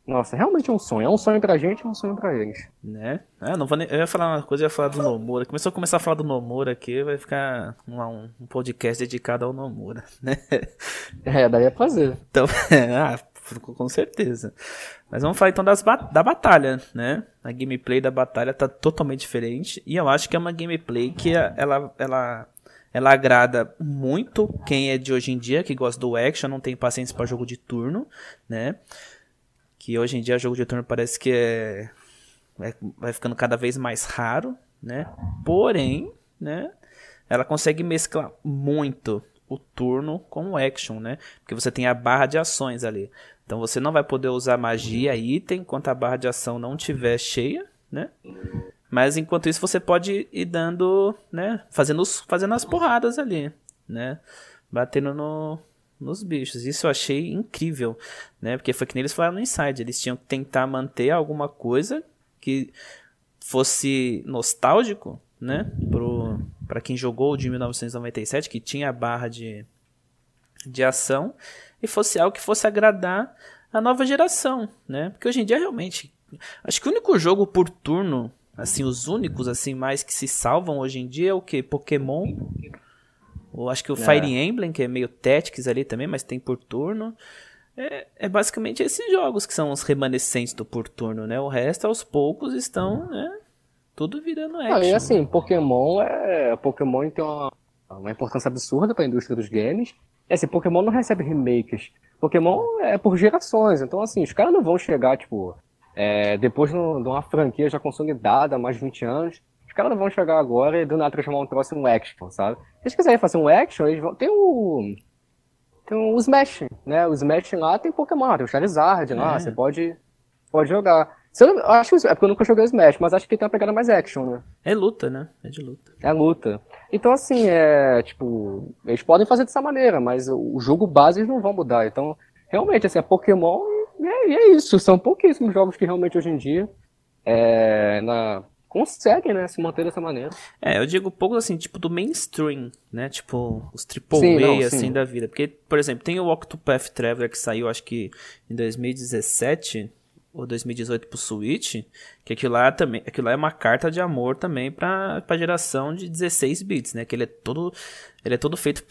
nossa, realmente é um sonho. É um sonho pra gente, é um sonho pra eles. Né? É, não vou nem... Eu ia falar uma coisa, eu ia falar do Nomura. Começou a começar a falar do Nomura aqui, vai ficar um, um podcast dedicado ao Nomura, né? É, daí é fazer. Então, ah, com certeza. Mas vamos falar então das ba da batalha, né? A gameplay da batalha tá totalmente diferente. E eu acho que é uma gameplay que ela, ela, ela agrada muito quem é de hoje em dia, que gosta do action, não tem paciência para jogo de turno, né? que hoje em dia jogo de turno parece que é, é, vai ficando cada vez mais raro, né? Porém, né? Ela consegue mesclar muito o turno com o action, né? Porque você tem a barra de ações ali. Então você não vai poder usar magia, item, enquanto a barra de ação não estiver cheia, né? Mas enquanto isso você pode ir dando, né? Fazendo, os, fazendo as porradas ali, né? Batendo no, nos bichos. Isso eu achei incrível, né? Porque foi que nem eles falaram no Inside. Eles tinham que tentar manter alguma coisa que fosse nostálgico, né? Pro, pra quem jogou o de 1997, que tinha a barra de, de ação, e fosse algo que fosse agradar a nova geração, né? Porque hoje em dia realmente. Acho que o único jogo por turno, assim, os únicos assim mais que se salvam hoje em dia é o que? Pokémon ou acho que o é. Fire Emblem, que é meio Tactics ali também, mas tem por turno. É, é, basicamente esses jogos que são os remanescentes do por turno, né? O resto, aos poucos, estão, né? Tudo virando action. Ah, e assim, Pokémon é. Pokémon tem uma, uma importância absurda para a indústria dos games. E assim, Pokémon não recebe remakes. Pokémon é por gerações. Então, assim, os caras não vão chegar, tipo, é, depois de uma franquia já consolidada há mais de 20 anos caras não vão chegar agora e do nada transformar um troço em um action, sabe? Se eles quiserem fazer um action, eles vão. Tem o. Tem o Smash, né? O Smash lá tem Pokémon, tem o Charizard é. lá, você pode, pode jogar. Eu, acho é porque eu nunca joguei Smash, mas acho que tem uma pegada mais action, né? É luta, né? É de luta. É luta. Então, assim, é. Tipo, eles podem fazer dessa maneira, mas o jogo base eles não vão mudar. Então, realmente, assim, é Pokémon e é, é isso. São pouquíssimos jogos que realmente hoje em dia. É, na, conseguem, né, se manter dessa maneira. É, eu digo pouco assim, tipo do mainstream, né, tipo os triple sim, A, não, assim, sim. da vida. Porque, por exemplo, tem o Octopath Traveler que saiu, acho que em 2017 ou 2018 pro Switch, que aquilo lá também, aquilo lá é uma carta de amor também pra, pra geração de 16 bits, né, que ele é todo, ele é todo feito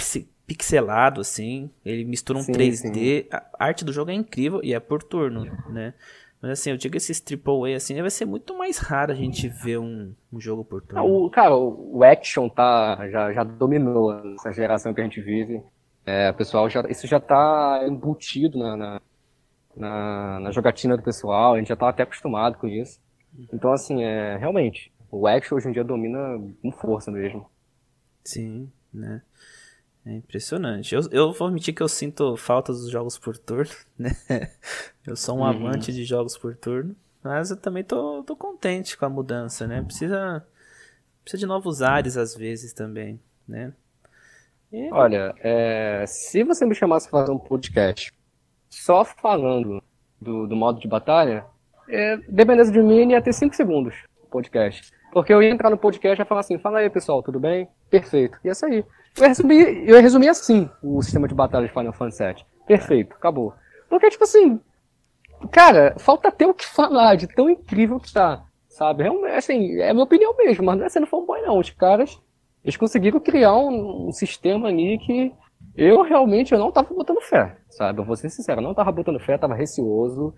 pixelado, assim, ele mistura um sim, 3D, a arte do jogo é incrível e é por turno, né. Mas assim, eu digo esses AAA assim, vai ser muito mais raro a gente ver um, um jogo por turno. Ah, o, cara, o, action tá, já, já dominou essa geração que a gente vive. É, o pessoal já, isso já tá embutido na, na, na, na jogatina do pessoal, a gente já tá até acostumado com isso. Então, assim, é, realmente, o action hoje em dia domina com força mesmo. Sim, né? É impressionante. Eu, eu vou admitir que eu sinto falta dos jogos por turno, né? Eu sou um uhum. amante de jogos por turno, mas eu também tô, tô contente com a mudança, né? Precisa, precisa de novos ares às vezes também, né? E... Olha, é, se você me chamasse para fazer um podcast só falando do, do modo de batalha, é, de mim, ia ter 5 segundos o podcast. Porque eu ia entrar no podcast e falar assim, fala aí pessoal, tudo bem? Perfeito. Ia sair. Eu ia resumir, eu ia resumir assim o sistema de batalha de Final Fantasy VII. Perfeito, acabou. Porque, tipo assim, cara, falta ter o que falar de tão incrível que tá, sabe? É, assim, é minha opinião mesmo, mas não é sendo fanboy não. Os caras, eles conseguiram criar um, um, sistema ali que eu realmente eu não tava botando fé, sabe? Eu vou ser sincero, eu não tava botando fé, tava receoso.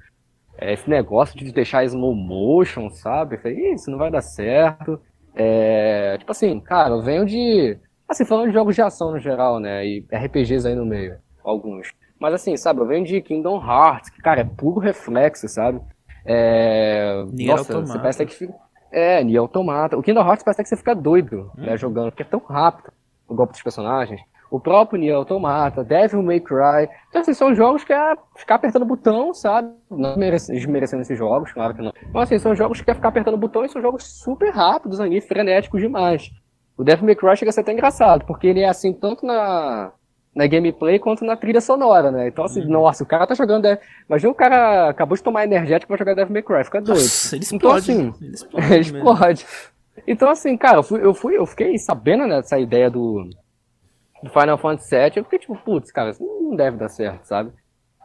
é, esse negócio de deixar slow motion, sabe? Eu falei, isso não vai dar certo. É, tipo assim, cara, eu venho de. Assim, falando de jogos de ação no geral, né? E RPGs aí no meio, alguns. Mas assim, sabe, eu venho de Kingdom Hearts, que, cara, é puro reflexo, sabe? É. Nier Nossa, Automata. você parece que fica. É, Nier Automata. O Kingdom Hearts parece que você fica doido, né, Hum. jogando, porque é tão rápido o golpe dos personagens. O próprio Nier Automata, Devil May Cry. Então, assim, são jogos que é ficar apertando o botão, sabe? Não merece- desmerecendo esses jogos, claro que não. Mas, assim, são jogos que é ficar apertando o botão e são jogos super rápidos ali, frenéticos demais. O Devil May Cry chega a ser até engraçado, porque ele é assim tanto na, na gameplay quanto na trilha sonora, né? Então, assim, nossa, o cara tá jogando. Dev- Imagina o cara acabou de tomar energético pra jogar Devil May Cry, fica doido. Nossa, ele Então, explode. assim, ele explode. mesmo. Explode. Então, assim, cara, eu, fui, eu, fui, eu fiquei sabendo né, dessa ideia do, do Final Fantasy VII, eu fiquei tipo, putz, cara, isso não deve dar certo, sabe?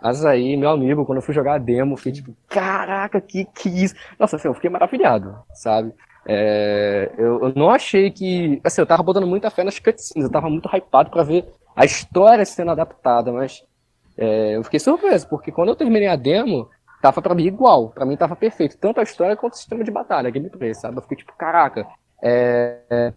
Mas aí, meu amigo, quando eu fui jogar a demo, eu fiquei tipo, caraca, que que isso? Nossa, assim, eu fiquei maravilhado, sabe? É, eu, eu não achei que. Assim, eu tava botando muita fé nas cutscenes, eu tava muito hypado pra ver a história sendo adaptada, mas é, eu fiquei surpreso, porque quando eu terminei a demo, tava pra mim igual, pra mim tava perfeito, tanto a história quanto o sistema de batalha, gameplay, sabe? Eu fiquei tipo, caraca, é, é,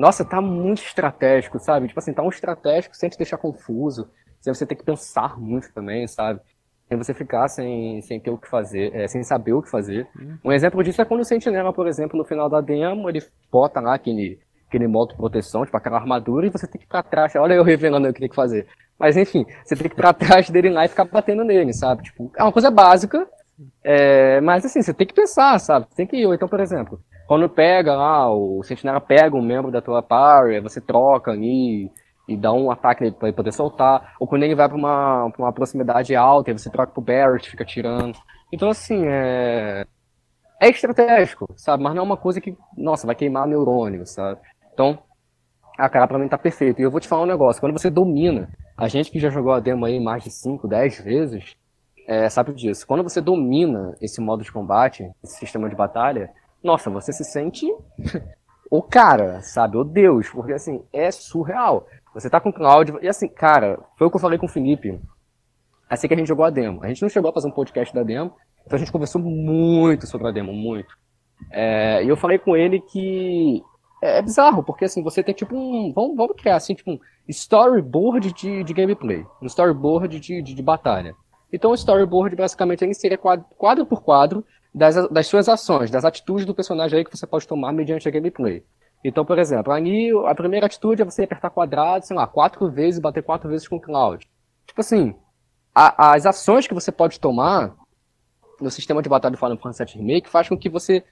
nossa, tá muito estratégico, sabe? Tipo assim, tá um estratégico sem te deixar confuso, sem você ter que pensar muito também, sabe? Sem você ficar sem, sem ter o que fazer, é, sem saber o que fazer. Um exemplo disso é quando o Sentinela, por exemplo, no final da demo, ele bota lá aquele, aquele modo de proteção, tipo aquela armadura, e você tem que ir pra trás. Olha eu revelando o que tem que fazer. Mas enfim, você tem que ir pra trás dele lá e ficar batendo nele, sabe? Tipo, é uma coisa básica, é, mas assim, você tem que pensar, sabe? Tem que ir. Ou Então, por exemplo, quando pega lá, o Sentinela pega um membro da tua party, você troca ali e dá um ataque nele pra ele poder soltar. Ou quando ele vai pra uma, pra uma proximidade alta, você troca pro Barret, fica tirando. Então, assim, é. É estratégico, sabe? Mas não é uma coisa que, nossa, vai queimar neurônio, sabe? Então, a cara pra mim tá perfeito. E eu vou te falar um negócio, quando você domina, a gente que já jogou a demo aí mais de 5, 10 vezes, é, sabe disso. Quando você domina esse modo de combate, esse sistema de batalha, nossa, você se sente o cara, sabe? O Deus, porque assim, é surreal. Você tá com o Cloud, e assim, cara, foi o que eu falei com o Felipe, assim que a gente jogou a demo. A gente não chegou a fazer um podcast da demo, então a gente conversou muito sobre a demo, muito. É, e eu falei com ele que é, é bizarro, porque assim, você tem tipo um. Vamos, vamos criar assim, tipo um storyboard de, de gameplay. Um storyboard de, de, de batalha. Então o storyboard basicamente ele seria quadro, quadro por quadro das, das suas ações, das atitudes do personagem aí que você pode tomar mediante a gameplay. Então, por exemplo, a primeira atitude é você apertar quadrado, sei lá, quatro vezes e bater quatro vezes com o Cloud. Tipo assim, a- as ações que você pode tomar no sistema de batalha do Final Fantasy VII Remake faz com que você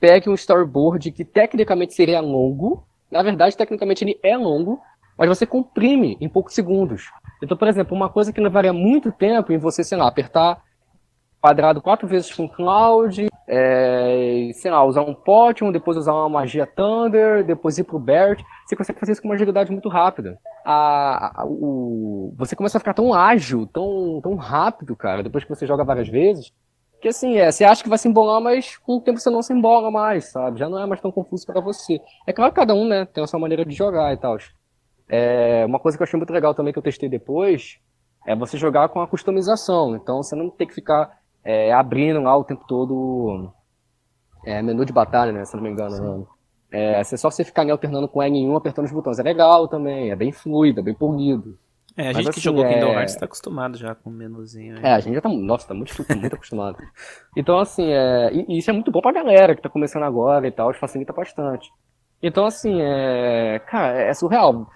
pegue um storyboard que tecnicamente seria longo, na verdade, tecnicamente ele é longo, mas você comprime em poucos segundos. Então, por exemplo, uma coisa que levaria muito tempo em você, sei lá, apertar quadrado quatro vezes com Cloud, é, sei lá, usar um Potion, depois usar uma magia Thunder, depois ir pro Bert, você consegue fazer isso com uma agilidade muito rápida. A, a- o, você começa a ficar tão ágil, tão, tão rápido, cara, depois que você joga várias vezes, que assim, é, você acha que vai se embolar, mas com o tempo você não se embola mais, sabe? Já não é mais tão confuso para você. É claro que cada um, né, tem a sua maneira de jogar e tal. É, uma coisa que eu achei muito legal também que eu testei depois é você jogar com a customização. Então você não tem que ficar é, abrindo lá o tempo todo é, menu de batalha, né? Se não me engano. né? É, é só você ficar ali alternando com L1 apertando os botões. É legal também, é bem fluido, é bem polido. É, a Mas gente que assim, jogou Kingdom é- Hearts tá acostumado já com o menuzinho. aí. É, a gente já tá, nossa, tá muito, muito acostumado. Então, assim, é, e e isso é muito bom pra galera que tá começando agora e tal, facilita bastante. Então, assim, é, cara, é surreal.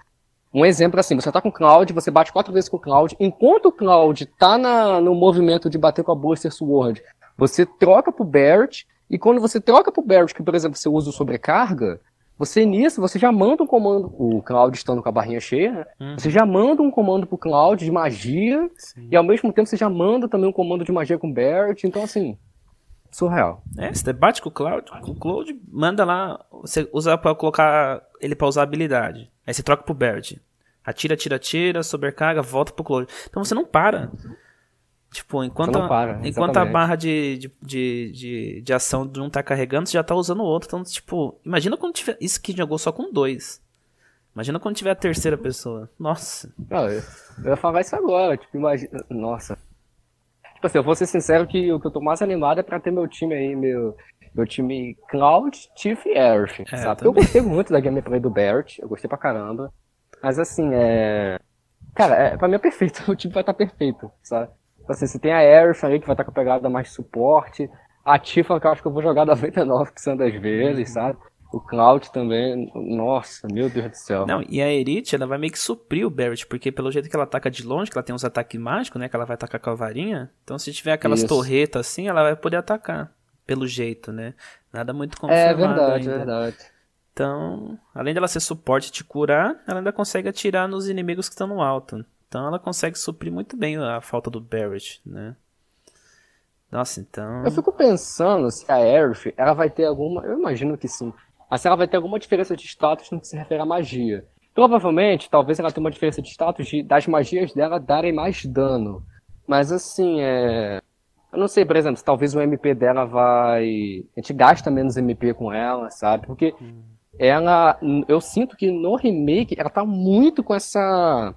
Um exemplo assim, você tá com o Cloud, você bate quatro vezes com o Cloud, enquanto o Cloud tá na, no movimento de bater com a Buster Sword, você troca pro Barret, e quando você troca pro Barret, que por exemplo você usa o sobrecarga, você nisso, você já manda um comando, o Cloud estando com a barrinha cheia, né? Hum, Você já manda um comando pro Cloud de magia, sim. e ao mesmo tempo você já manda também um comando de magia com Barret, então assim, surreal. É, você bate com o Cloud, com o Cloud, manda lá, você usa pra colocar ele pra usar habilidade. Aí você troca pro Baird. Atira, atira, atira, sobrecarga, volta pro Cloud. Então você não para. Tipo, enquanto, a- para, enquanto a barra de, de, de, de, de ação de um tá carregando, você já tá usando o outro. Então, tipo, imagina quando tiver. Isso que jogou só com dois. Imagina quando tiver a terceira pessoa. Nossa. Não, eu, eu ia falar isso agora, tipo, imagina. Nossa. Tipo assim, eu vou ser sincero que o que eu tô mais animado é pra ter meu time aí, meu, meu time Cloud, Tiff e Earth, é, sabe? Eu, eu gostei muito da gameplay do Barrett, eu gostei pra caramba. Mas assim, é. Cara, é, pra mim é perfeito, o time vai estar tá perfeito, sabe? Tipo assim, você tem a Earth aí que vai estar tá com a pegada mais suporte, a Tifa que eu acho que eu vou jogar 99% das vezes, sabe? O Cloud também, nossa, meu Deus do céu. Não, e a Erite, ela vai meio que suprir o Barret, porque pelo jeito que ela ataca de longe, que ela tem uns ataques mágicos, né, que ela vai atacar com a varinha, então se tiver aquelas Isso. torretas assim, ela vai poder atacar, pelo jeito, né? Nada muito é confirmado É verdade, ainda. verdade. Então, além dela ser suporte e te curar, ela ainda consegue atirar nos inimigos que estão no alto. Então ela consegue suprir muito bem a falta do Barret, né? Nossa, então... Eu fico pensando se a Aerith, ela vai ter alguma... Eu imagino que sim Assim ela vai ter alguma diferença de status no que se refere à magia. Provavelmente, talvez ela tenha uma diferença de status de, das magias dela darem mais dano. Mas assim, é. Eu não sei, por exemplo, se talvez o MP dela vai. A gente gasta menos MP com ela, sabe? Porque hum. ela. Eu sinto que no remake ela tá muito com essa.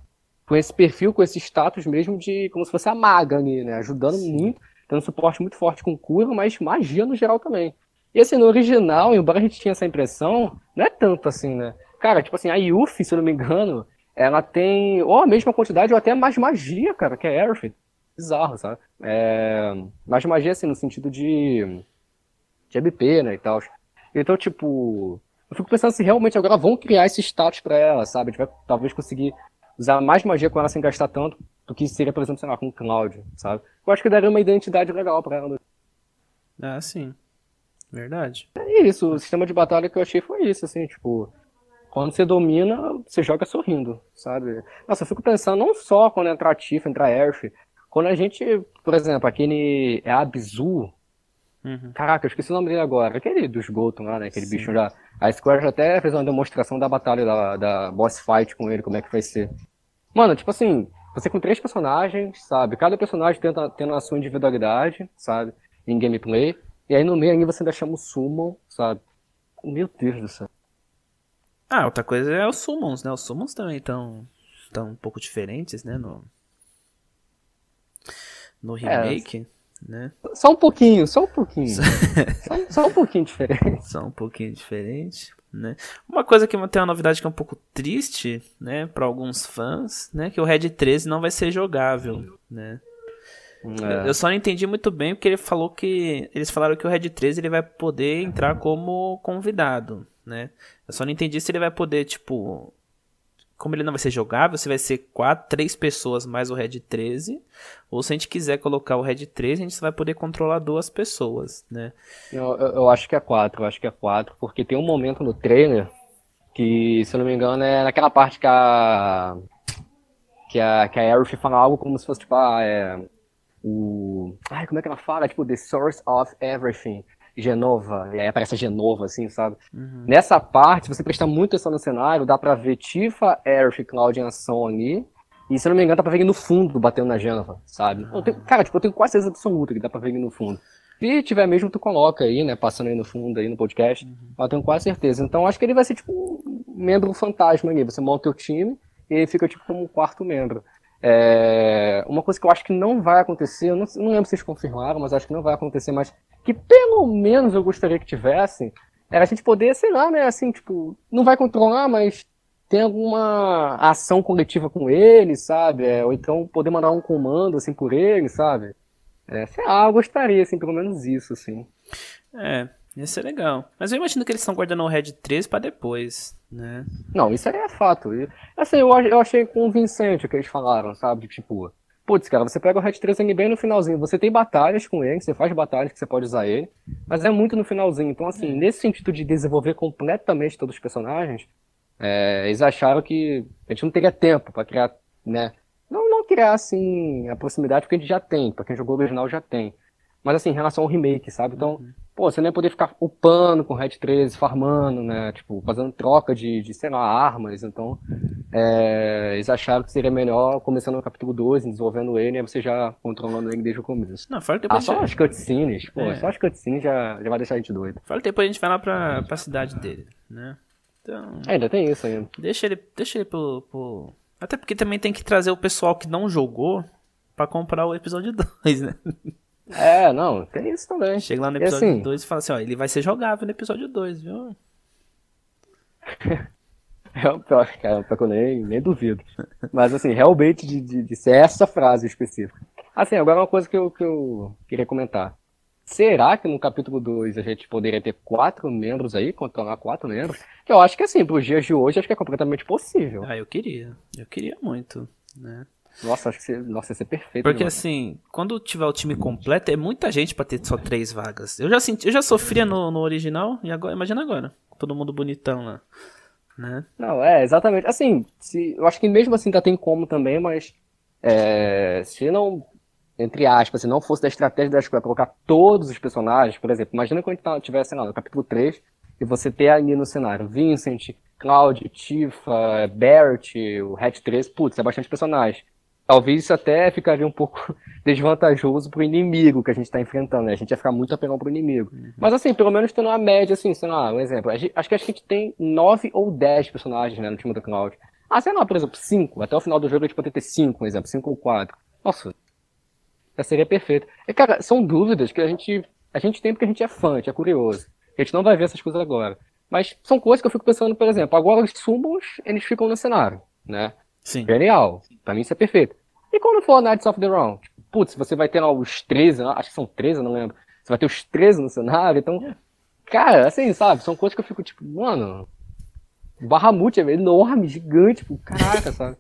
Com esse perfil, com esse status mesmo de. Como se fosse a maga ali, né? Ajudando Sim. muito, tendo suporte muito forte com cura, mas magia no geral também. E assim, no original, embora a gente tinha essa impressão, não é tanto assim, né? Cara, tipo assim, a Yuffie, se eu não me engano, ela tem ou a mesma quantidade ou até mais magia, cara, que é Aerith. Bizarro, sabe? É... Mais magia, assim, no sentido de. de MP, né, e tal. Então, tipo. Eu fico pensando se realmente agora vão criar esse status pra ela, sabe? A gente vai talvez conseguir usar mais magia com ela sem gastar tanto do que seria, por exemplo, sei lá, com o Cloud, sabe? Eu acho que daria uma identidade legal pra ela. Ah, sim. Verdade. É isso, o sistema de batalha que eu achei foi isso, assim, tipo, quando você domina, você joga sorrindo, sabe? Nossa, eu fico pensando não só quando entra Tifa, entra Airf, quando a gente, por exemplo, aquele é Abzu, uhum. caraca, eu esqueci o nome dele agora, aquele dos Gotham lá, né, aquele Sim. bicho já, a Square já até fez uma demonstração da batalha da, da boss fight com ele, como é que vai ser. Mano, tipo assim, você com três personagens, sabe? Cada personagem tenta, tendo a sua individualidade, sabe? Em gameplay. E aí no meio ainda você ainda chama o Summon, sabe? Meu Deus do céu. Ah, outra coisa é os Summons, né? Os Summons também estão tão um pouco diferentes, né? No, no é. remake, é, né? Só um pouquinho, só um pouquinho. só, só, um pouquinho diferente. Só um pouquinho diferente, né? Uma coisa que tem uma novidade que é um pouco triste, né? Para alguns fãs, né? Que o Red 13 não vai ser jogável, né? É. Eu só não entendi muito bem porque ele falou que. Eles falaram que o Red 13 ele vai poder entrar como convidado, né? Eu só não entendi se ele vai poder, tipo. Como ele não vai ser jogável, se vai ser quatro, três pessoas mais o Red 13. Ou se a gente quiser colocar o Red 13, a gente vai poder controlar duas pessoas, né? Eu, eu, eu acho que é quatro, eu acho que é quatro, porque tem um momento no trailer que, se eu não me engano, é naquela parte que a. Que a, que a Aerith fala algo como se fosse, tipo, ah, é o. Ai, como é que ela fala? Tipo, The Source of Everything. Genova, e aí aparece a Genova, assim, sabe? Uhum. Nessa parte, você prestar muita atenção no cenário, dá pra ver Tifa, Aerith e Cloud em ação ali. E se eu não me engano, dá pra ver ele no fundo, batendo na Genova, sabe? Uhum. Tenho, cara, tipo, eu tenho quase certeza absoluta que dá pra ver ele no fundo. Se tiver mesmo, tu coloca aí, né? Passando aí no fundo, aí no podcast. Uhum. Eu tenho quase certeza. Então, acho que ele vai ser, tipo, um membro fantasma ali. Você monta o teu time e ele fica, tipo, como um quarto membro. É, uma coisa que eu acho que não vai acontecer, eu não, não lembro se vocês confirmaram, mas acho que não vai acontecer, mas que pelo menos eu gostaria que tivesse, era a gente poder, sei lá, né, assim, tipo, não vai controlar, mas tem alguma ação coletiva com ele, sabe? É, ou então poder mandar um comando, assim, por ele, sabe? É, sei lá, eu gostaria, assim, pelo menos isso, assim. É, ia ser legal. Mas eu imagino que eles estão guardando o Red 3 para depois né? Não, isso aí é fato. Assim, eu, eu achei convincente o que eles falaram, sabe? Tipo, putz, cara, você pega o Red 3 bem no finalzinho. Você tem batalhas com ele, você faz batalhas que você pode usar ele, mas é muito no finalzinho. Então, assim, é. nesse sentido de desenvolver completamente todos os personagens, é, eles acharam que a gente não teria tempo para criar, né? Não, não criar, assim, a proximidade, porque a gente já tem, pra quem jogou o original já tem. Mas, assim, em relação ao remake, sabe? Então, uhum pô, você não ia poder ficar upando com Red 13, farmando, né? Tipo, fazendo troca de, de sei lá, armas. Então, é, eles acharam que seria melhor começando no capítulo 2, desenvolvendo ele, e você já controlando ele desde o começo. Não, fala depois. Ah, só as cutscenes, pô, é. só as cutscenes já, já vai deixar a gente doido. Fala depois a gente vai lá pra, pra cidade dele, né? Então. É, ainda tem isso ainda. Deixa ele, deixa ele pro, pro. Até porque também tem que trazer o pessoal que não jogou pra comprar o episódio 2, né? É, não, tem isso também. Chega lá no episódio 2 e, assim, e fala assim, ó, ele vai ser jogável no episódio 2, viu? É o pior, cara, eu nem, nem duvido. Mas assim, realmente de, de, de, ser essa frase específica. Assim, agora uma coisa que eu, que eu queria comentar. Será que no capítulo 2 a gente poderia ter quatro membros aí, controlar quatro membros? Que eu acho que assim, pros dias de hoje, acho que é completamente possível. Ah, eu queria. Eu queria muito, né? Nossa, acho que você, nossa, ia ser perfeito. Porque assim, quando tiver o time completo, é muita gente para ter só três vagas. Eu já senti, eu já sofria no, no original, e agora, imagina agora. Todo mundo bonitão lá. Né? Não, é, exatamente. Assim, se, eu acho que mesmo assim ainda tem como também, mas é, se não entre aspas, se não fosse da estratégia da escola colocar todos os personagens, por exemplo, imagina quando a gente tivesse, lá, no capítulo 3, e você ter ali no cenário Vincent, Cloud, Tifa, Barrett, o Hatch 3, putz, é bastante personagem. Talvez isso até ficaria um pouco desvantajoso pro inimigo que a gente tá enfrentando, né? A gente ia ficar muito apelão pro inimigo. Uhum. Mas assim, pelo menos tendo uma média, assim, sei lá, um exemplo. Gente, acho que a gente tem 9 ou 10 personagens, né, no time do Cloud. Ah, sei lá, por exemplo, 5. Até o final do jogo a gente pode ter 5, um exemplo, 5 ou 4. Nossa, já seria perfeito. E, cara, são dúvidas que a gente, a gente tem porque a gente é fã, a gente é curioso. A gente não vai ver essas coisas agora. Mas são coisas que eu fico pensando, por exemplo, agora os summons, eles ficam no cenário, né? Sim. Genial. Pra mim isso é perfeito. E quando for Knights of the Round? Tipo, putz, você vai ter lá os 13, acho que são 13, não lembro. Você vai ter os 13 no cenário, então... Cara, assim, sabe? São coisas que eu fico tipo, mano... O Bahamut é enorme, gigante, tipo, caraca, sabe?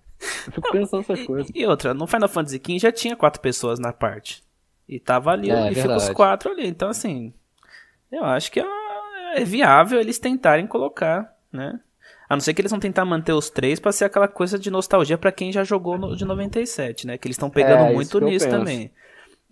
Eu fico pensando essas coisas. E, outra, no Final Fantasy XV já tinha quatro pessoas na parte. E tava ali, é, e ficou os quatro ali. Então, assim, eu acho que é, é viável eles tentarem colocar, né? A não ser que eles vão tentar manter os três pra ser aquela coisa de nostalgia para quem já jogou no, de 97, né? Que eles estão pegando é, muito nisso também.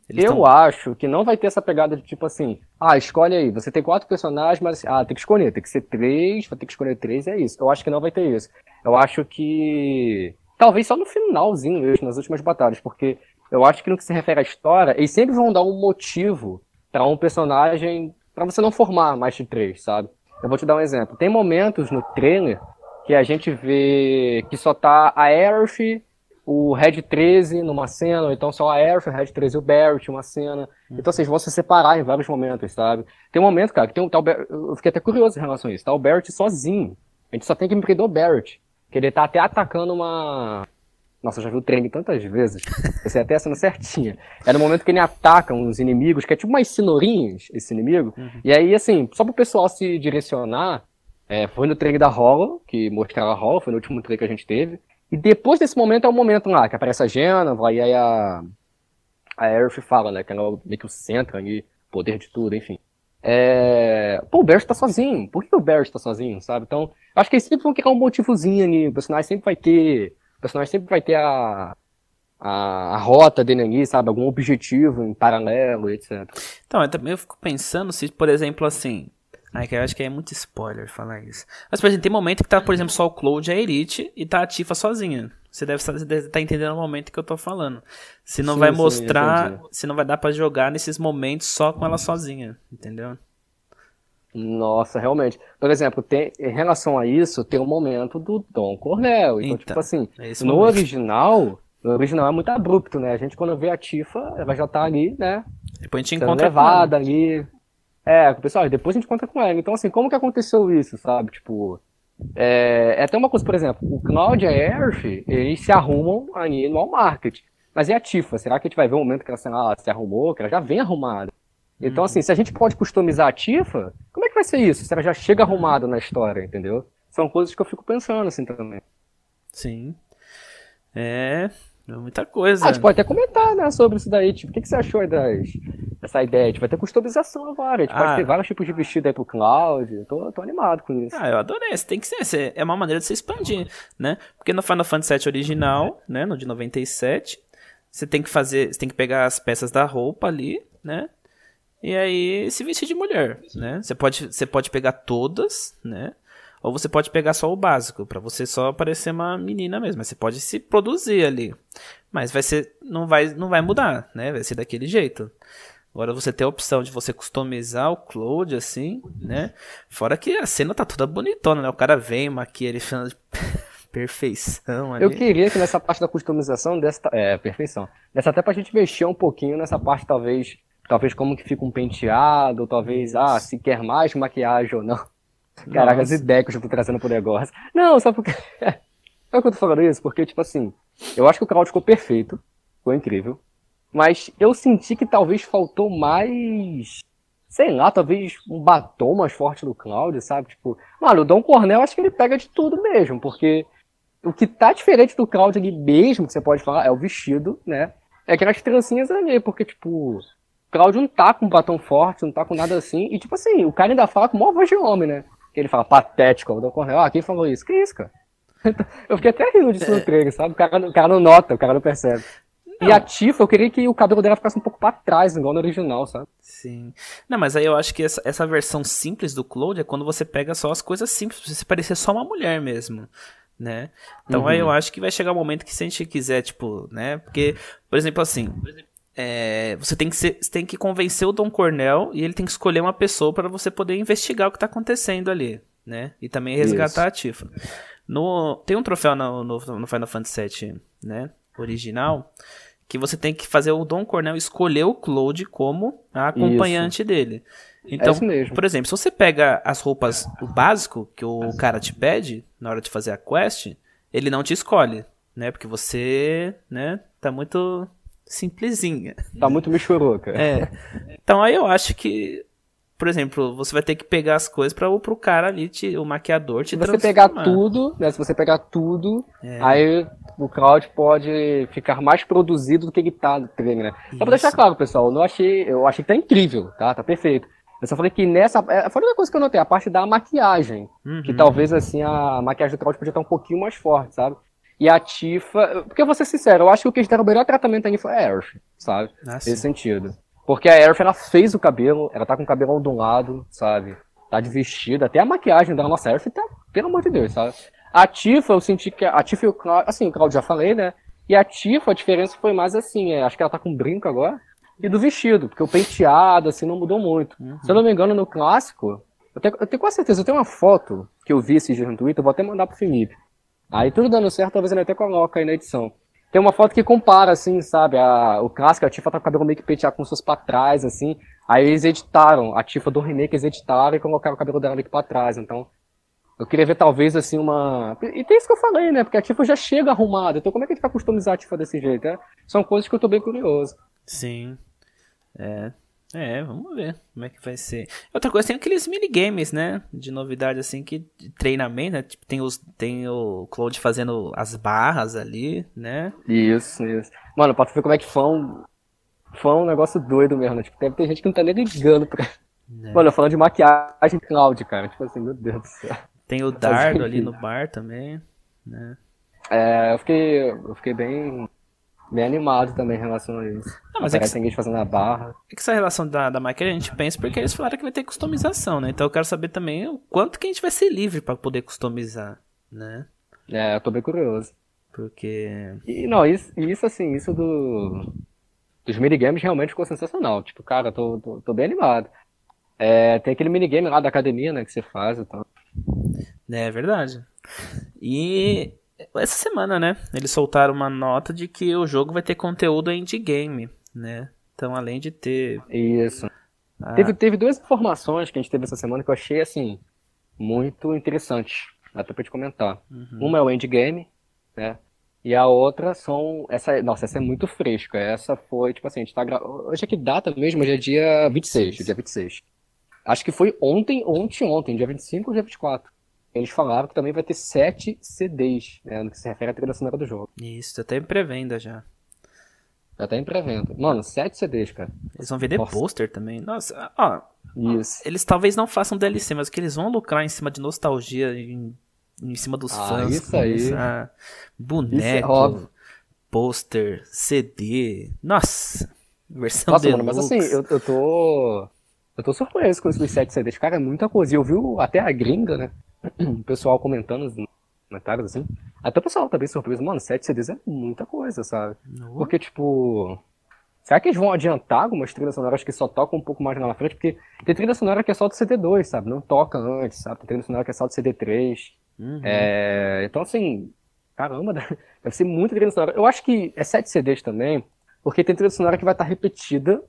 Eles eu tão... acho que não vai ter essa pegada de tipo assim, ah, escolhe aí, você tem quatro personagens, mas ah, tem que escolher, tem que ser três, vai ter que escolher três, é isso. Eu acho que não vai ter isso. Eu acho que Talvez só no finalzinho mesmo, nas últimas batalhas, porque eu acho que no que se refere à história, eles sempre vão dar um motivo para um personagem, para você não formar mais de três, sabe? Eu vou te dar um exemplo. Tem momentos no trailer que a gente vê que só tá a Aerith, o Red 13 numa cena, ou então só a Aerith, o Red 13 e o Barrett uma cena. Então vocês vão se separar em vários momentos, sabe? Tem um momento, cara, que tem um tal. Eu fiquei até curioso em relação a isso. Tá o Barrett sozinho. A gente só tem que me do Barrett. Que ele tá até atacando uma. Nossa, eu já vi o trem tantas vezes. Esse é até sendo certinha. É no momento que ele ataca uns inimigos, que é tipo umas cenourinhas, esse inimigo. Uhum. E aí, assim, só pro pessoal se direcionar, é, foi no trailer da Hollow, que mostrava a Hollow, foi no último trailer que a gente teve. E depois desse momento é o momento lá, que aparece a Genova, e aí a. A Aerith fala, né? Que ela é meio que o centro ali, poder de tudo, enfim. É... Pô, o Barrett tá sozinho. Por que o Barrett tá sozinho, sabe? Então, acho que eles sempre vão criar um motivozinho ali. O personagem sempre vai ter. O personagem sempre vai ter a. A, a rota dele ali, sabe? Algum objetivo em paralelo, etc. Então, eu também fico pensando se, por exemplo, assim. Ai, que eu acho que é muito spoiler falar isso. Mas, por exemplo, tem momento que tá, por exemplo, só o Cloud e a Elite e tá a Tifa sozinha. Você deve estar tá entendendo o momento que eu tô falando. Se não sim, vai mostrar, sim, se não vai dar para jogar nesses momentos só com ela sozinha, entendeu? Nossa, realmente. Por exemplo, tem, em relação a isso, tem o um momento do Dom Cornel. Então, tipo então, assim, é no momento. original, no original é muito abrupto, né? A gente quando vê a Tifa, ela já tá ali, né? Depois a gente encontra levada ali. É, pessoal, depois a gente encontra com ela. Então, assim, como que aconteceu isso, sabe? Tipo, é, é até uma coisa, por exemplo, o Cloud e a Airf, eles se arrumam ali no All Market. Mas e a Tifa? Será que a gente vai ver um momento que ela, ela se arrumou, que ela já vem arrumada? Então, uhum. assim, se a gente pode customizar a Tifa, como é que vai ser isso? Se ela já chega arrumada na história, entendeu? São coisas que eu fico pensando, assim, também. Sim. É, é muita coisa. Ah, a gente pode até comentar, né, sobre isso daí. Tipo, o que, que você achou das, dessa ideia? Gente vai ter customização agora. A gente ah. pode ter vários tipos de vestido aí pro Cloud. Eu tô, tô animado com isso. Ah, eu adorei. Isso tem que ser. É uma maneira de você expandir, né? Porque no Final Fantasy VII original, né, no de 97, você tem que fazer, você tem que pegar as peças da roupa ali, né? E aí se vestir de mulher, né? Você pode, você pode pegar todas, né? Ou você pode pegar só o básico, para você só parecer uma menina mesmo. Você pode se produzir ali. Mas vai ser. Não vai, não vai mudar, né? Vai ser daquele jeito. Agora você tem a opção de você customizar o Cloud, assim, né? Fora que a cena tá toda bonitona, né? O cara vem, maquia ele perfeição ali. Eu queria que nessa parte da customização dessa. É, perfeição. Nessa até pra gente mexer um pouquinho nessa parte, talvez. Talvez como que fica um penteado, talvez, ah, se quer mais maquiagem ou não. Caraca, as ideias que eu tô trazendo pro negócio. Não, só porque. é que eu tô falando isso? Porque, tipo assim, eu acho que o Claudio ficou perfeito. Ficou incrível. Mas eu senti que talvez faltou mais sei lá, talvez um batom mais forte do Cláudio, sabe? Tipo, mano, o Dom Cornel acho que ele pega de tudo mesmo, porque o que tá diferente do Cláudio ali mesmo, que você pode falar, é o vestido, né? É aquelas trancinhas ali, porque, tipo, Cláudio não tá com um batom forte, não tá com nada assim, e tipo assim, o cara ainda fala com uma voz de homem, né? Que ele fala patético, o Dom Cornel, ah, quem falou isso? Que isso, cara? Eu fiquei até rindo no é. trailer, sabe? O cara, o cara não nota, o cara não percebe. Não. E a Tifa, eu queria que o cabelo dela ficasse um pouco pra trás, igual no original, sabe? Sim. Não, mas aí eu acho que essa, essa versão simples do Claude é quando você pega só as coisas simples, pra você parecer só uma mulher mesmo, né? Então uhum. aí eu acho que vai chegar o um momento que se a gente quiser, tipo, né? Porque, por exemplo, assim, é, você tem que, ser, tem que convencer o Dom Cornel e ele tem que escolher uma pessoa para você poder investigar o que tá acontecendo ali, né? E também resgatar Isso. a Tifa. No, tem um troféu no, no, no Final Fantasy VII, né? Original que você tem que fazer o Dom Cornel escolher o Claude como a acompanhante Isso. dele. Então, é por exemplo, se você pega as roupas, o básico que o cara te pede na hora de fazer a quest, ele não te escolhe, né? Porque você, né, tá muito simplesinha. Tá muito michuruca. É. Então aí eu acho que por exemplo, você vai ter que pegar as coisas para o cara ali, te, o maquiador, te Se você pegar tudo, né? Se você pegar tudo, é. aí o Cloud pode ficar mais produzido do que ele tá no treino, né? Só pra deixar claro, pessoal, eu não achei, eu achei que tá incrível, tá? Tá perfeito. Eu só falei que nessa. É, foi uma coisa que eu notei, a parte da maquiagem. Uhum. Que talvez assim a maquiagem do Cloud podia estar um pouquinho mais forte, sabe? E a Tifa. Porque eu vou ser sincero, eu acho que o que eles deram o melhor tratamento aí foi a Aerith, sabe? Ah, Nesse sentido. Porque a Aerith, ela fez o cabelo, ela tá com o cabelo ondulado, sabe? Tá de vestido, até a maquiagem da nossa Aerith tá, pelo amor de Deus, sabe? A Tifa, eu senti que a Tifa e o Claudio, assim, o Claudio já falei, né? E a Tifa, a diferença foi mais assim, é, acho que ela tá com brinco agora, e do vestido, porque o penteado, assim, não mudou muito. Uhum. Se eu não me engano, no clássico, eu tenho, eu tenho quase certeza, eu tenho uma foto que eu vi esse dia no Twitter, eu vou até mandar pro Felipe. Aí tudo dando certo, talvez ele até coloque aí na edição. Tem uma foto que compara, assim, sabe? A, o clássico, a Tifa tá com o cabelo meio que penteado com seus pra trás, assim. Aí eles editaram, a Tifa do remake, eles editaram e colocaram o cabelo dela meio que pra trás. Então, eu queria ver talvez, assim, uma... E tem isso que eu falei, né? Porque a Tifa já chega arrumada. Então como é que a gente vai customizar a Tifa desse jeito? É? São coisas que eu tô bem curioso. Sim. É, é, vamos ver como é que vai ser. Outra coisa, tem aqueles minigames, né? De novidade, assim, que de treinamento, né? Tipo, tem, os, tem o Claude fazendo as barras ali, né? Isso, isso. Mano, pra tu ver como é que foi um, foi um negócio doido mesmo, né? Tipo, deve ter gente que não tá nem ligando pra. É. Mano, falando de maquiagem Cloud, cara. Tipo assim, meu Deus do céu. Tem o Dardo ali no bar também, né? É, eu fiquei, eu fiquei bem bem animado também em relação a isso. Não, mas é que tem gente fazendo a barra. É que essa relação da, da máquina a gente pensa porque eles falaram que vai ter customização, né? Então eu quero saber também o quanto que a gente vai ser livre para poder customizar, né? É, eu tô bem curioso. Porque. E não, isso, isso assim, isso do. Dos minigames realmente ficou sensacional. Tipo, cara, tô, tô, tô bem animado. É, tem aquele minigame lá da academia, né, que você faz e tal. É verdade. E essa semana, né? Eles soltaram uma nota de que o jogo vai ter conteúdo endgame, né? Então, além de ter. Isso. A... Teve, teve duas informações que a gente teve essa semana que eu achei, assim, muito interessantes. Até pra te comentar. Uhum. Uma é o endgame, né? E a outra são. Essa, nossa, essa é muito fresca. Essa foi, tipo assim, a gente tá gra... Hoje é que data mesmo? Hoje é dia 26, dia 26. Acho que foi ontem, ontem, ontem, dia 25 ou dia 24 eles falaram que também vai ter sete CDs, né, no que se refere à trilha sonora do jogo. Isso, tá em pré-venda já. Já tá em pré-venda. Mano, sete CDs, cara. Eles vão vender Nossa. pôster também. Nossa, ó. Isso. Eles talvez não façam DLC, mas que eles vão lucrar em cima de nostalgia, em, em cima dos ah, fãs. Isso aí. Ah, boneco, é pôster, CD. Nossa, versão Nossa, mano, mas assim, eu, eu tô. Eu tô surpreso com esses sete CDs. Cara, é muita coisa. E eu vi até a gringa, né? O pessoal comentando nos comentários, assim. Até o pessoal tá bem surpreso. Mano, 7 CDs é muita coisa, sabe? Porque, tipo. Será que eles vão adiantar algumas trilhas sonoras que só tocam um pouco mais na frente? Porque tem trilha sonora que é só do CD2, sabe? Não toca antes, sabe? Tem trilha sonora que é só do CD3. Uhum. É... Então, assim, caramba, deve ser muita trilha sonora. Eu acho que é sete CDs também, porque tem trilha sonora que vai estar repetida,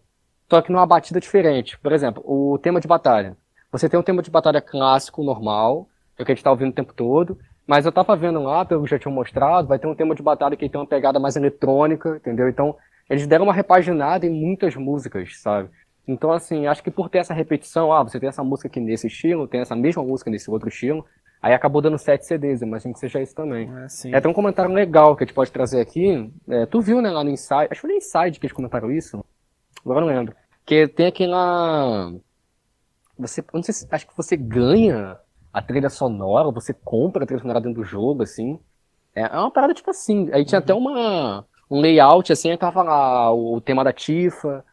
só que numa batida diferente. Por exemplo, o tema de batalha. Você tem um tema de batalha clássico, normal, é o que a gente tá ouvindo o tempo todo, mas eu tava vendo lá, pelo que já tinham mostrado, vai ter um tema de batalha que tem uma pegada mais eletrônica, entendeu? Então, eles deram uma repaginada em muitas músicas, sabe? Então, assim, acho que por ter essa repetição, ah, você tem essa música aqui nesse estilo, tem essa mesma música nesse outro estilo, aí acabou dando sete CDs, imagino que seja isso também. É, é tem um comentário legal que a gente pode trazer aqui, é, tu viu, né, lá no Inside, acho que foi no Inside que eles comentaram isso, agora não lembro, que tem aquela, você, não sei se, acho que você ganha a trilha sonora, você compra a trilha sonora dentro do jogo, assim, é, é uma parada tipo assim, aí tinha uhum. até uma, um layout, assim, tava lá o, o tema da Tifa,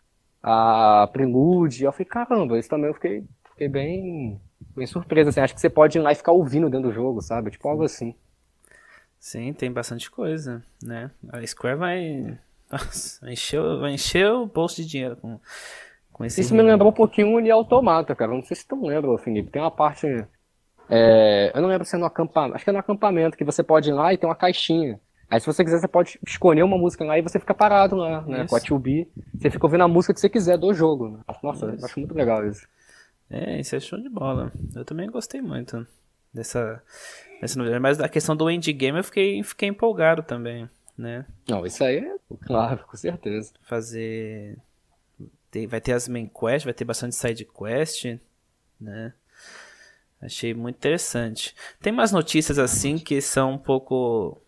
a Prelude. Eu falei, caramba, isso também eu fiquei, fiquei bem, bem surpreso. Assim. Acho que você pode ir lá e ficar ouvindo dentro do jogo, sabe? Tipo algo assim. Sim, tem bastante coisa, né? A Square vai, nossa, vai, encher, vai encher o bolso de dinheiro com, com esse. Isso me lembrou um pouquinho o Automata, cara. Não sei se tu lembra, Felipe. Tem uma parte. É, eu não lembro se é no acampamento. Acho que é no acampamento que você pode ir lá e tem uma caixinha. Aí se você quiser, você pode escolher uma música lá e você fica parado lá, né? Isso. Com a 2B. Você fica ouvindo a música que você quiser do jogo. Né? Nossa, isso. eu acho muito legal isso. É, isso é show de bola. Eu também gostei muito dessa, dessa novidade. Mas a questão do endgame eu fiquei, fiquei empolgado também, né? Não, isso aí é claro, com certeza. Fazer. vai ter as main quests, vai ter bastante side quest, né? Achei muito interessante. Tem umas notícias assim que são um pouco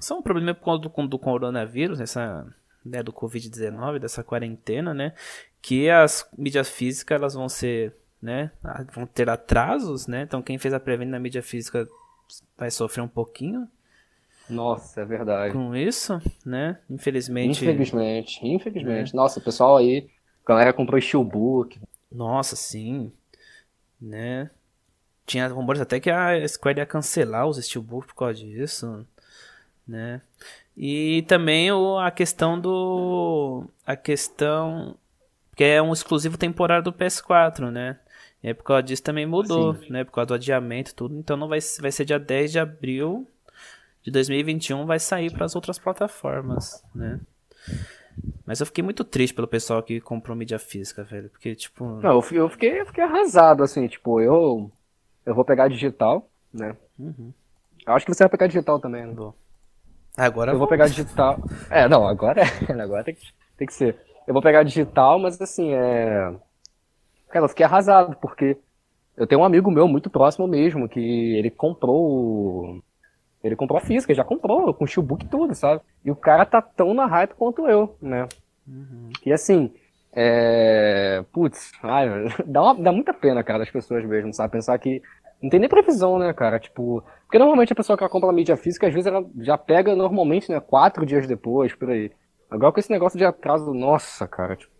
são um problema por conta do, do coronavírus, essa né, do Covid-19, dessa quarentena, né? Que as mídias físicas elas vão ser, né? Vão ter atrasos, né? Então quem fez a pré-venda na mídia física vai sofrer um pouquinho. Nossa, é verdade. Com isso, né? Infelizmente. Infelizmente, infelizmente. É. Nossa, o pessoal aí, a galera comprou Steelbook. Nossa, sim. Né? Tinha rumores até que a Square ia cancelar os Steelbook por causa disso né? E também o, a questão do a questão que é um exclusivo temporário do PS4, né? E aí por causa disso também mudou, Sim. né? Por causa do adiamento e tudo. Então não vai, vai ser dia 10 de abril de 2021 vai sair para as outras plataformas, né? Mas eu fiquei muito triste pelo pessoal que comprou mídia física, velho, porque tipo, Não, eu fiquei, eu fiquei arrasado assim, tipo, eu eu vou pegar digital, né? Uhum. Eu acho que você vai pegar digital também, não vou. Agora eu vou pegar digital. É, não, agora é. Agora tem que, tem que ser. Eu vou pegar digital, mas assim, é. Cara, eu fiquei arrasado, porque eu tenho um amigo meu muito próximo mesmo, que ele comprou. Ele comprou a física, já comprou, com o e tudo, sabe? E o cara tá tão na hype quanto eu, né? Uhum. E assim, é. Putz, ai, dá, uma, dá muita pena, cara, das pessoas mesmo, sabe? Pensar que não tem nem previsão, né, cara? Tipo, porque normalmente a pessoa que compra a mídia física, às vezes ela já pega normalmente, né, quatro dias depois, por aí. Agora com esse negócio de atraso, nossa, cara, tipo,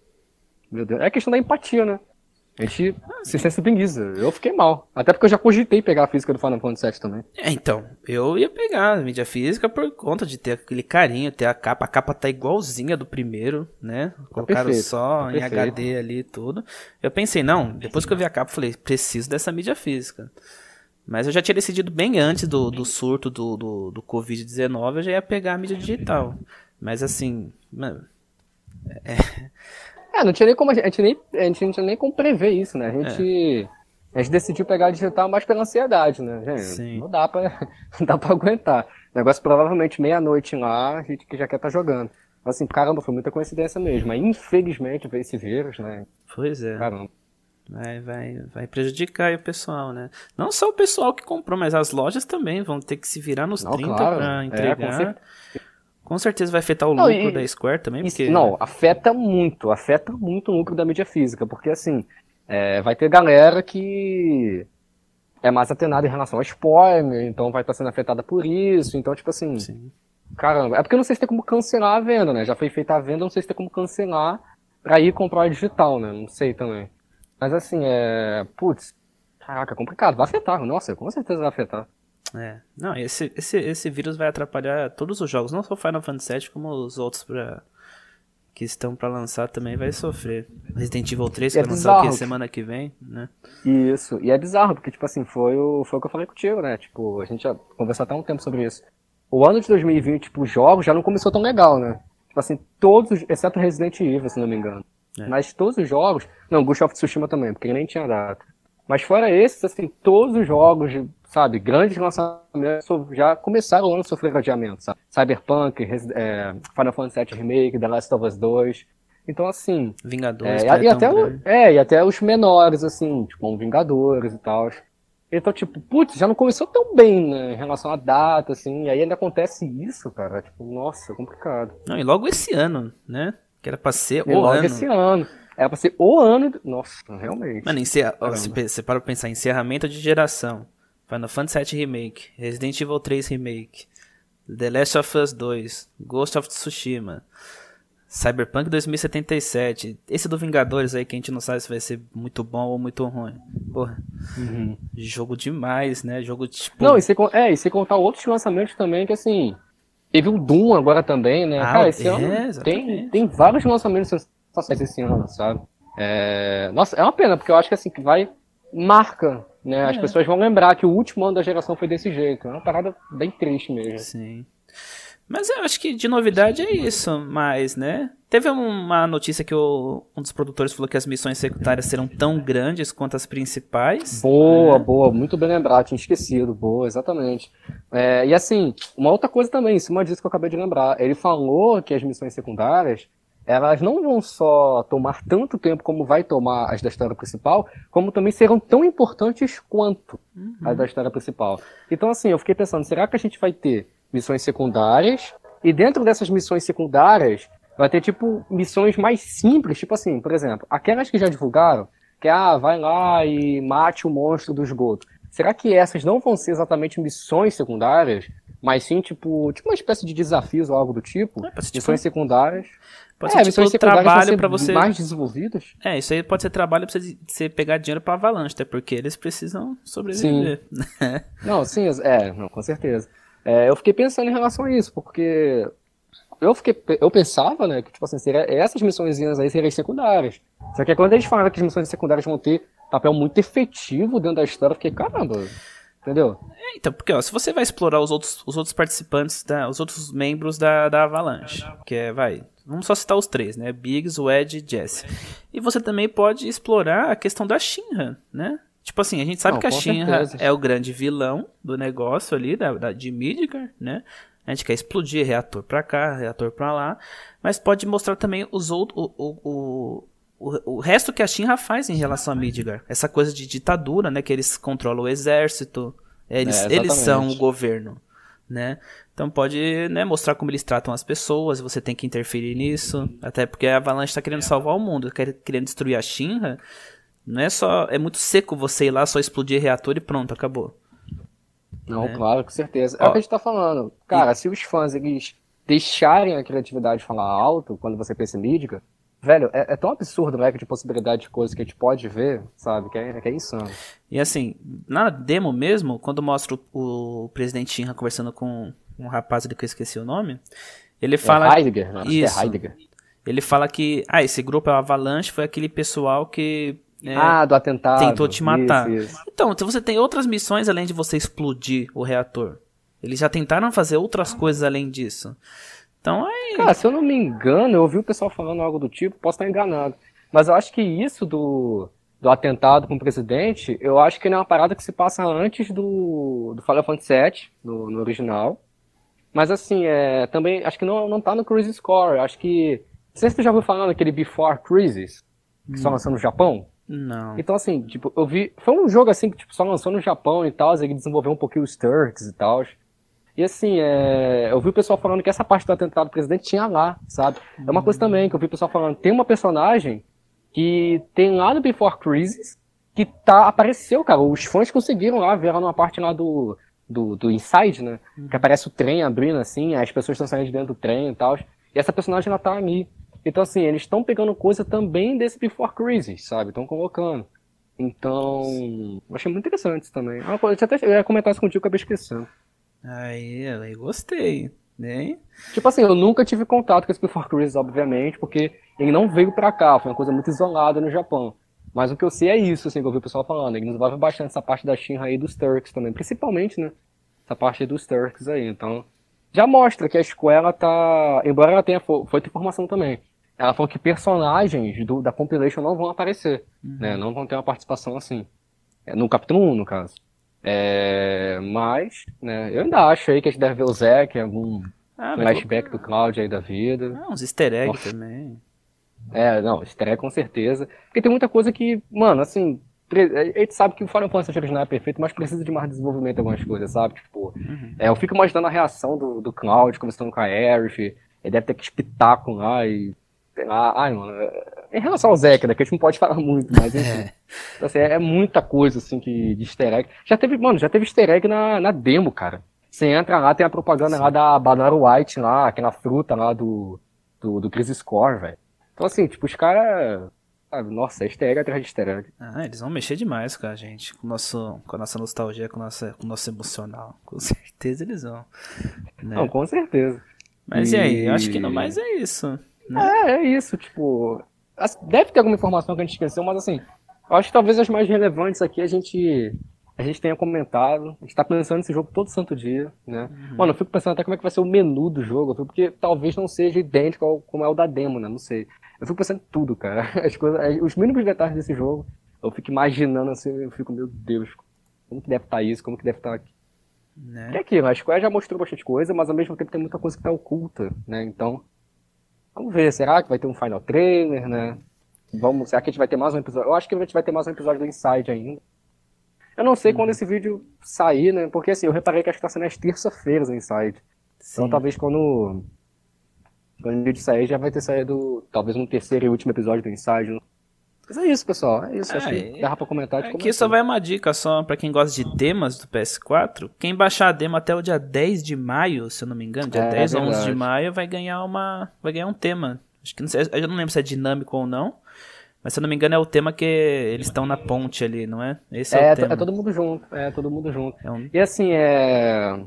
meu Deus, é questão da empatia, né? A gente se sensibiliza. Eu fiquei mal. Até porque eu já cogitei pegar a física do Final Fantasy VII também. É, então. Eu ia pegar a mídia física por conta de ter aquele carinho, ter a capa. A capa tá igualzinha do primeiro, né? Tá Colocaram perfeito, só tá em HD ali e tudo. Eu pensei, não, depois que eu vi a capa, falei, preciso dessa mídia física. Mas eu já tinha decidido bem antes do, do surto do, do, do Covid-19, eu já ia pegar a mídia digital. Mas assim, mano. É, é, não tinha nem como a gente, nem, a gente não tinha nem como prever isso, né? A gente, é. a gente decidiu pegar digital mais pela ansiedade, né? Gente, Sim. não dá pra, não dá pra aguentar. O negócio provavelmente meia-noite lá, a gente que já quer estar tá jogando. Assim, caramba, foi muita coincidência mesmo. Mas infelizmente veio esse vírus, né? Pois é. Caramba. Vai, vai, vai prejudicar o pessoal, né? Não só o pessoal que comprou, mas as lojas também vão ter que se virar nos não, 30 claro. pra é, entregar. É, com certeza vai afetar o não, lucro e, da Square também, porque... Não, afeta muito, afeta muito o lucro da mídia física, porque assim, é, vai ter galera que é mais atenada em relação a spoiler, então vai estar sendo afetada por isso, então tipo assim, Sim. caramba, é porque eu não sei se tem como cancelar a venda, né, já foi feita a venda, não sei se tem como cancelar pra ir comprar digital, né, não sei também. Mas assim, é, putz, caraca, é complicado, vai afetar, nossa, com certeza vai afetar. É. Não, esse, esse, esse vírus vai atrapalhar todos os jogos, não só Final Fantasy VII, como os outros pra, que estão para lançar também vai sofrer. Resident Evil 3, que é vai lançar aqui semana que vem, né? Isso, e é bizarro, porque, tipo assim, foi o, foi o que eu falei contigo, né? Tipo, a gente já conversou até um tempo sobre isso. o ano de 2020, tipo, os jogos já não começou tão legal, né? Tipo assim, todos, exceto Resident Evil, se não me engano. É. Mas todos os jogos. Não, Ghost of Tsushima também, porque nem tinha data. Mas fora esses, assim, todos os jogos, sabe, grandes lançamentos já começaram o ano a sofrer adiamento, sabe? Cyberpunk, é, Final Fantasy VII Remake, The Last of Us 2. Então, assim. Vingadores. É, e, até o, é, e até os menores, assim, tipo, Vingadores e tal. Então, tipo, putz, já não começou tão bem, né, em relação à data, assim, e aí ainda acontece isso, cara. Tipo, nossa, complicado. Não, e logo esse ano, né? Que era pra ser e o logo ano. esse ano. Era pra ser o ano. Nossa, realmente. Mano, encerra... você para pra pensar, encerramento de geração. Final Fantasy VII Remake, Resident Evil 3 Remake, The Last of Us 2, Ghost of Tsushima, Cyberpunk 2077. Esse do Vingadores aí que a gente não sabe se vai ser muito bom ou muito ruim. Porra. Uhum. Jogo demais, né? Jogo tipo. Não, e você, é, e você contar outros lançamentos também que assim. Teve o Doom agora também, né? Ah, Cara, esse é, ano tem, tem vários lançamentos sensacionais esse ano, sabe? É... Nossa, é uma pena, porque eu acho que assim, que vai. Marca, né? As é. pessoas vão lembrar que o último ano da geração foi desse jeito. É uma parada bem triste mesmo. Sim. Mas eu acho que de novidade é isso, mas, né? Teve uma notícia que o, um dos produtores falou que as missões secundárias serão tão grandes quanto as principais. Boa, né? boa, muito bem lembrado, tinha esquecido, boa, exatamente. É, e assim, uma outra coisa também, em cima disso que eu acabei de lembrar, ele falou que as missões secundárias, elas não vão só tomar tanto tempo como vai tomar as da história principal, como também serão tão importantes quanto uhum. as da história principal. Então assim, eu fiquei pensando, será que a gente vai ter missões secundárias. E dentro dessas missões secundárias, vai ter, tipo, missões mais simples, tipo assim, por exemplo, aquelas que já divulgaram, que ah, vai lá e mate o monstro do esgoto. Será que essas não vão ser exatamente missões secundárias, mas sim, tipo, tipo uma espécie de desafios ou algo do tipo? É, missões tipo, secundárias. Pode ser, é, tipo, missões trabalho para você mais desenvolvidas. É, isso aí pode ser trabalho para você pegar dinheiro para Avalanche, até porque eles precisam sobreviver. Sim. não, sim, é, não, com certeza. É, eu fiquei pensando em relação a isso, porque eu fiquei, eu pensava, né, que tipo assim, seria, essas missões aí seriam secundárias. Só que quando eles falaram que as missões secundárias vão ter papel muito efetivo dentro da história, eu fiquei, caramba, entendeu? É, então, porque ó, se você vai explorar os outros, os outros participantes, da, os outros membros da, da Avalanche, que é, vai, vamos só citar os três, né, Biggs, o Ed e Jesse. E você também pode explorar a questão da Shinra, né? Tipo assim, a gente sabe Não, que a Shinra é o grande vilão do negócio ali, da, da, de Midgar, né? A gente quer explodir reator pra cá, reator pra lá. Mas pode mostrar também os outros. O, o, o, o resto que a Shinra faz em relação a Midgar. Essa coisa de ditadura, né? Que eles controlam o exército. Eles, é, eles são o governo. Né? Então pode né, mostrar como eles tratam as pessoas, você tem que interferir nisso. Até porque a Avalanche está querendo salvar o mundo, querendo destruir a Shinra. Não é só. É muito seco você ir lá, só explodir reator e pronto, acabou. Não, é. claro, com certeza. É Ó, o que a gente tá falando. Cara, e... se os fãs eles deixarem a criatividade falar alto quando você pensa em mídia, velho, é, é, tão absurdo o leque de possibilidade de coisas que a gente pode ver, sabe? Que é, que é insano. E assim, na demo mesmo, quando mostra o, o presidente Shinra conversando com um rapaz ali que eu esqueci o nome, ele é fala. É Heidegger, né? Isso. É Heidegger. Ele fala que, ah, esse grupo é o Avalanche, foi aquele pessoal que é, ah, do atentado. Tentou te matar. Isso, isso. Então, você tem outras missões além de você explodir o reator. Eles já tentaram fazer outras coisas além disso. Então é. Cara, se eu não me engano, eu ouvi o pessoal falando algo do tipo, posso estar enganado. Mas eu acho que isso do, do atentado com o presidente, eu acho que não é uma parada que se passa antes do, do Final Fantasy VII, no, no original. Mas assim, é, também acho que não, não tá no Crisis Core. Acho que. Não sei se você já ouviu falando daquele Before Crisis, que hum. só lançou no Japão. Não. Então, assim, tipo, eu vi. Foi um jogo assim que tipo, só lançou no Japão e tal, ele desenvolveu um pouquinho os Turks e tal. E assim, é... eu vi o pessoal falando que essa parte do atentado do presidente tinha lá, sabe? É uma coisa também que eu vi o pessoal falando. Tem uma personagem que tem lá no Before Crisis que tá, apareceu, cara. Os fãs conseguiram lá ver ela numa parte lá do, do, do Inside, né? Uhum. Que aparece o trem abrindo assim, as pessoas estão saindo de dentro do trem e tal. E essa personagem ela tá ali. Então, assim, eles estão pegando coisa também desse Before Crisis, sabe? Estão colocando. Então, eu achei muito interessante isso também. Coisa, eu até ia comentar isso contigo, acabei esquecendo. Aí, aí gostei, né? Tipo assim, eu nunca tive contato com esse Before Crisis, obviamente, porque ele não veio pra cá, foi uma coisa muito isolada no Japão. Mas o que eu sei é isso, assim, que eu vi o pessoal falando. Ele desenvolve bastante essa parte da Shinra aí dos Turks também, principalmente, né? Essa parte dos Turks aí. Então, já mostra que a escola tá. Embora ela tenha feito informação também. Ela falou que personagens do, da compilation não vão aparecer. Uhum. Né? Não vão ter uma participação assim. É, no capítulo 1, no caso. É, mas, né, eu ainda acho aí que a gente deve ver o Zack algum ah, flashback do Cloud aí da vida. Ah, uns easter eggs também. É, não, easter egg com certeza. Porque tem muita coisa que, mano, assim, a gente sabe que o Final Fantasy original é perfeito, mas precisa de mais desenvolvimento em algumas coisas, sabe? Tipo, uhum. é, eu fico imaginando a reação do, do Cloud conversando com a Aerith, ele deve ter que espetáculo lá e ah, ai, mano, em relação ao Zeca, né, que a gente não pode falar muito, mas enfim. É. Então, assim, é muita coisa, assim, que, de easter egg. Já teve, mano, já teve easter egg na, na demo, cara. Você entra lá, tem a propaganda Sim. lá da Banana White lá, aquela fruta lá do, do, do Crisis Core, velho. Então, assim, tipo, os caras. Nossa, é easter egg atrás de easter egg. Ah, eles vão mexer demais com a gente, com, nosso, com a nossa nostalgia, com, nossa, com o nosso emocional. Com certeza eles vão. Né? Não, com certeza. Mas e... e aí? Eu acho que no mais é isso. Né? É, é isso, tipo. Deve ter alguma informação que a gente esqueceu, mas assim, acho que talvez as mais relevantes aqui a gente a gente tenha comentado. A gente tá pensando nesse jogo todo santo dia, né? Uhum. Mano, eu fico pensando até como é que vai ser o menu do jogo, porque talvez não seja idêntico ao, como é o da demo, né? Não sei. Eu fico pensando em tudo, cara. As coisas, os mínimos detalhes desse jogo, eu fico imaginando assim, eu fico, meu Deus, como que deve estar tá isso, como que deve estar tá aqui. Né? É aquilo, a Square já mostrou bastante coisa, mas ao mesmo tempo tem muita coisa que tá oculta, né? Então, Vamos ver, será que vai ter um final trailer, né? Vamos, será que a gente vai ter mais um episódio? Eu acho que a gente vai ter mais um episódio do Inside ainda. Eu não sei quando esse vídeo sair, né? Porque assim, eu reparei que acho que tá sendo às terça-feiras o Inside. Então, Sim. Então talvez quando, quando o vídeo sair já vai ter saído talvez um terceiro e último episódio do Inside. Mas é isso, pessoal. É isso. É, acho que dá pra comentar. Aqui só vai uma dica só pra quem gosta de temas do PS4. Quem baixar a demo até o dia 10 de maio, se eu não me engano, dia é, 10 ou 11 de maio, vai ganhar uma. Vai ganhar um tema. Acho que não sei, eu não lembro se é dinâmico ou não. Mas se eu não me engano é o tema que eles estão na ponte ali, não é? Esse é, é o tema. É todo mundo junto. É todo mundo junto. É um... E assim, é.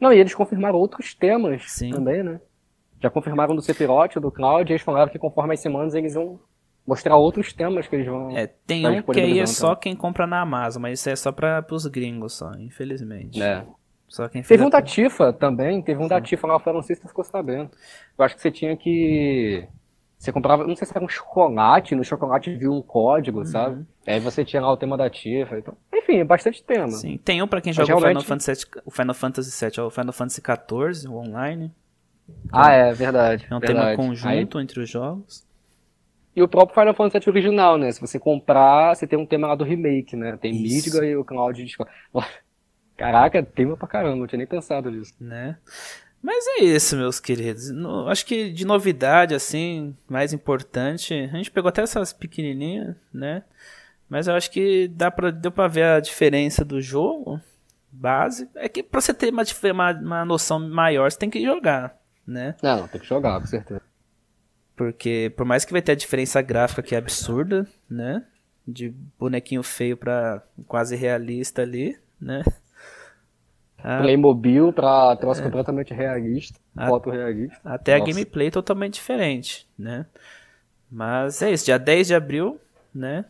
Não, e eles confirmaram outros temas Sim. também, né? Já confirmaram do Sephiroth, do Cloud, e eles falaram que conforme as semanas eles vão mostrar outros temas que eles vão. É, tem um que aí é só quem compra na Amazon, mas isso é só para os gringos só, infelizmente. É. Só quem teve um da Tifa também, teve um Sim. da Tifa lá fora, não sei se tu ficou sabendo. Eu acho que você tinha que. Você comprava, não sei se era um chocolate, no chocolate viu um código, uhum. sabe? Aí você tinha lá o tema da Tifa. Então... Enfim, é bastante tema. Sim, tem um pra quem joga realmente... o, Final Fantasy, o Final Fantasy VII, o Final Fantasy XIV, o online. Então, ah, é, verdade. É um verdade. tema conjunto Aí... entre os jogos. E o próprio Final Fantasy VII original, né? Se você comprar, você tem um tema lá do remake, né? Tem Isso. Midgar e o Cloud de Caraca, tema pra caramba, não tinha nem pensado nisso. Né? Mas é isso, meus queridos. No, acho que de novidade, assim, mais importante, a gente pegou até essas pequenininhas, né? Mas eu acho que dá pra, deu pra ver a diferença do jogo base. É que pra você ter uma, uma, uma noção maior, você tem que jogar, né? Não, tem que jogar, com certeza. Porque por mais que vai ter a diferença gráfica que é absurda, né? De bonequinho feio pra quase realista ali, né? A... Playmobil pra troço é. completamente realista, a... foto realista. Até Nossa. a gameplay totalmente diferente, né? Mas é isso, dia 10 de abril, né?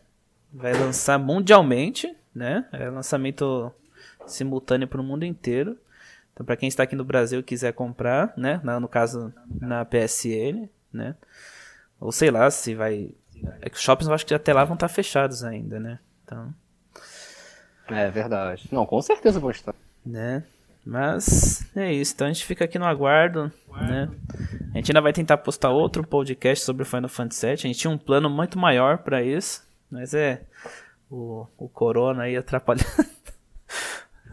Vai lançar mundialmente, né? É lançamento simultâneo para o mundo inteiro. Então, para quem está aqui no Brasil e quiser comprar, né? No caso, na PSN, né? Ou sei lá, se vai. É que os shoppings eu acho que até lá vão estar fechados ainda, né? Então. É verdade. Não, com certeza vão estar. Né? Mas é isso. Então a gente fica aqui no aguardo, né? A gente ainda vai tentar postar outro podcast sobre o Final Fantasy VII. A gente tinha um plano muito maior para isso, mas é o, o Corona aí atrapalhou.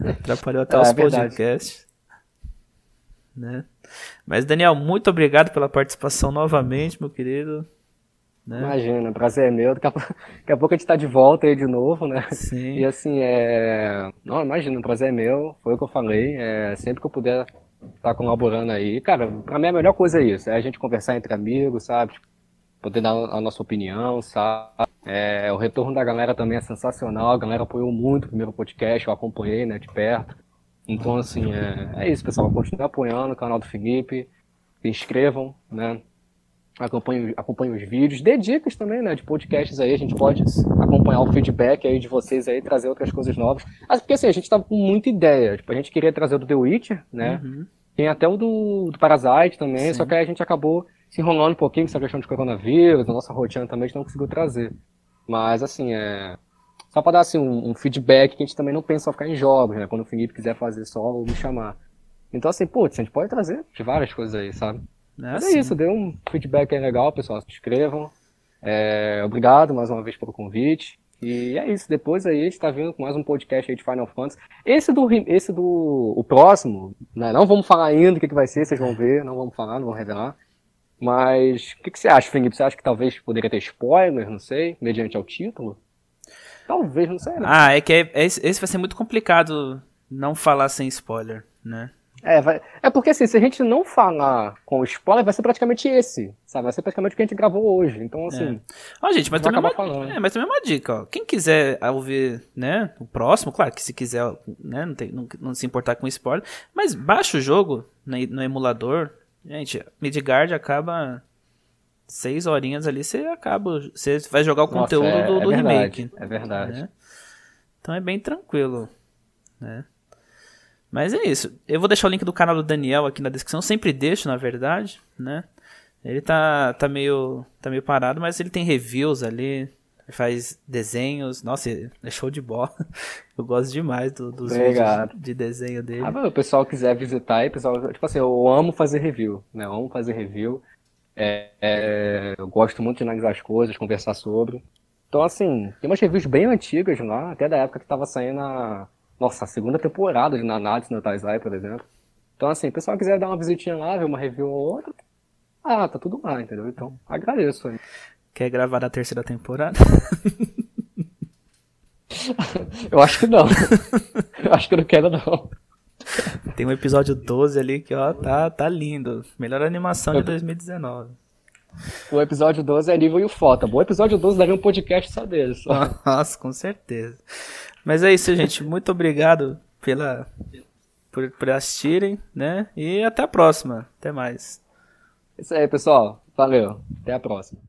atrapalhou até é, os é podcasts, né? Mas, Daniel, muito obrigado pela participação novamente, meu querido. Né? Imagina, prazer é meu. Daqui a, pouco, daqui a pouco a gente tá de volta aí de novo, né? Sim. E assim, é. Não, imagina, o prazer é meu, foi o que eu falei. É... Sempre que eu puder estar tá colaborando aí. Cara, pra mim a melhor coisa é isso, é a gente conversar entre amigos, sabe? Poder dar a nossa opinião, sabe? É... O retorno da galera também é sensacional. A galera apoiou muito o primeiro podcast, eu acompanhei, né, de perto. Então, assim, é, é isso, pessoal. Continue apoiando o canal do Felipe. Se inscrevam, né? Acompanhem, acompanhem os vídeos. Dê dicas também, né? De podcasts aí. A gente pode acompanhar o feedback aí de vocês aí, trazer outras coisas novas. Mas porque assim, a gente tava com muita ideia. Tipo, a gente queria trazer o do The Witcher, né? Uhum. Tem até o do, do Parasite também, Sim. só que aí a gente acabou se enrolando um pouquinho com essa questão de coronavírus, a nossa rotina também a gente não conseguiu trazer. Mas, assim, é... Só para dar assim, um, um, feedback que a gente também não pensa só ficar em jogos, né? Quando o Felipe quiser fazer solo, me chamar. Então, assim, putz, a gente pode trazer de várias coisas aí, sabe? É, Mas é isso, deu um feedback aí legal, pessoal. Se inscrevam. É, obrigado mais uma vez pelo convite. E é isso. Depois aí a gente tá vindo com mais um podcast aí de Final Fantasy. Esse do, esse do o próximo, né? Não vamos falar ainda o que, que vai ser, vocês vão ver, não vamos falar, não vamos revelar. Mas o que, que você acha, Felipe? Você acha que talvez poderia ter spoiler, não sei, mediante ao título? Talvez, não sei. Né? Ah, é que é, é, esse vai ser muito complicado não falar sem spoiler, né? É, vai, é porque assim, se a gente não falar com spoiler, vai ser praticamente esse, sabe? Vai ser praticamente o que a gente gravou hoje. Então, assim. É. Ó, gente, mas também, uma, é, mas também uma dica, ó. Quem quiser ouvir, né, o próximo, claro que se quiser, né, não, tem, não, não se importar com spoiler, mas baixa o jogo no, no emulador. Gente, Midgard acaba seis horinhas ali, você acaba. Você vai jogar o Nossa, conteúdo é, do, do é remake. É verdade. Né? Então é bem tranquilo. Né? Mas é isso. Eu vou deixar o link do canal do Daniel aqui na descrição. Sempre deixo, na verdade, né? Ele tá, tá, meio, tá meio parado, mas ele tem reviews ali. Faz desenhos. Nossa, é show de bola. Eu gosto demais do, dos Obrigado. vídeos de desenho dele. Ah, o pessoal quiser visitar aí, pessoal, tipo assim, eu amo fazer review, né? Eu amo fazer review. É, é, eu gosto muito de analisar as coisas, conversar sobre. Então, assim, tem umas reviews bem antigas lá, até da época que tava saindo a nossa, a segunda temporada de Nanatsu no Taizai, por exemplo. Então, assim, o pessoal quiser dar uma visitinha lá, ver uma review ou outra, ah, tá tudo lá, entendeu? Então, agradeço aí. Quer gravar a terceira temporada? eu acho que não. eu acho que eu não quero, não. Tem um episódio 12 ali que, ó, tá, tá lindo. Melhor animação de 2019. O episódio 12 é nível e o foto. O episódio 12 daria um podcast só deles. Só. Nossa, com certeza. Mas é isso, gente. Muito obrigado pela, por, por assistirem, né? E até a próxima. Até mais. Isso aí, pessoal. Valeu. Até a próxima.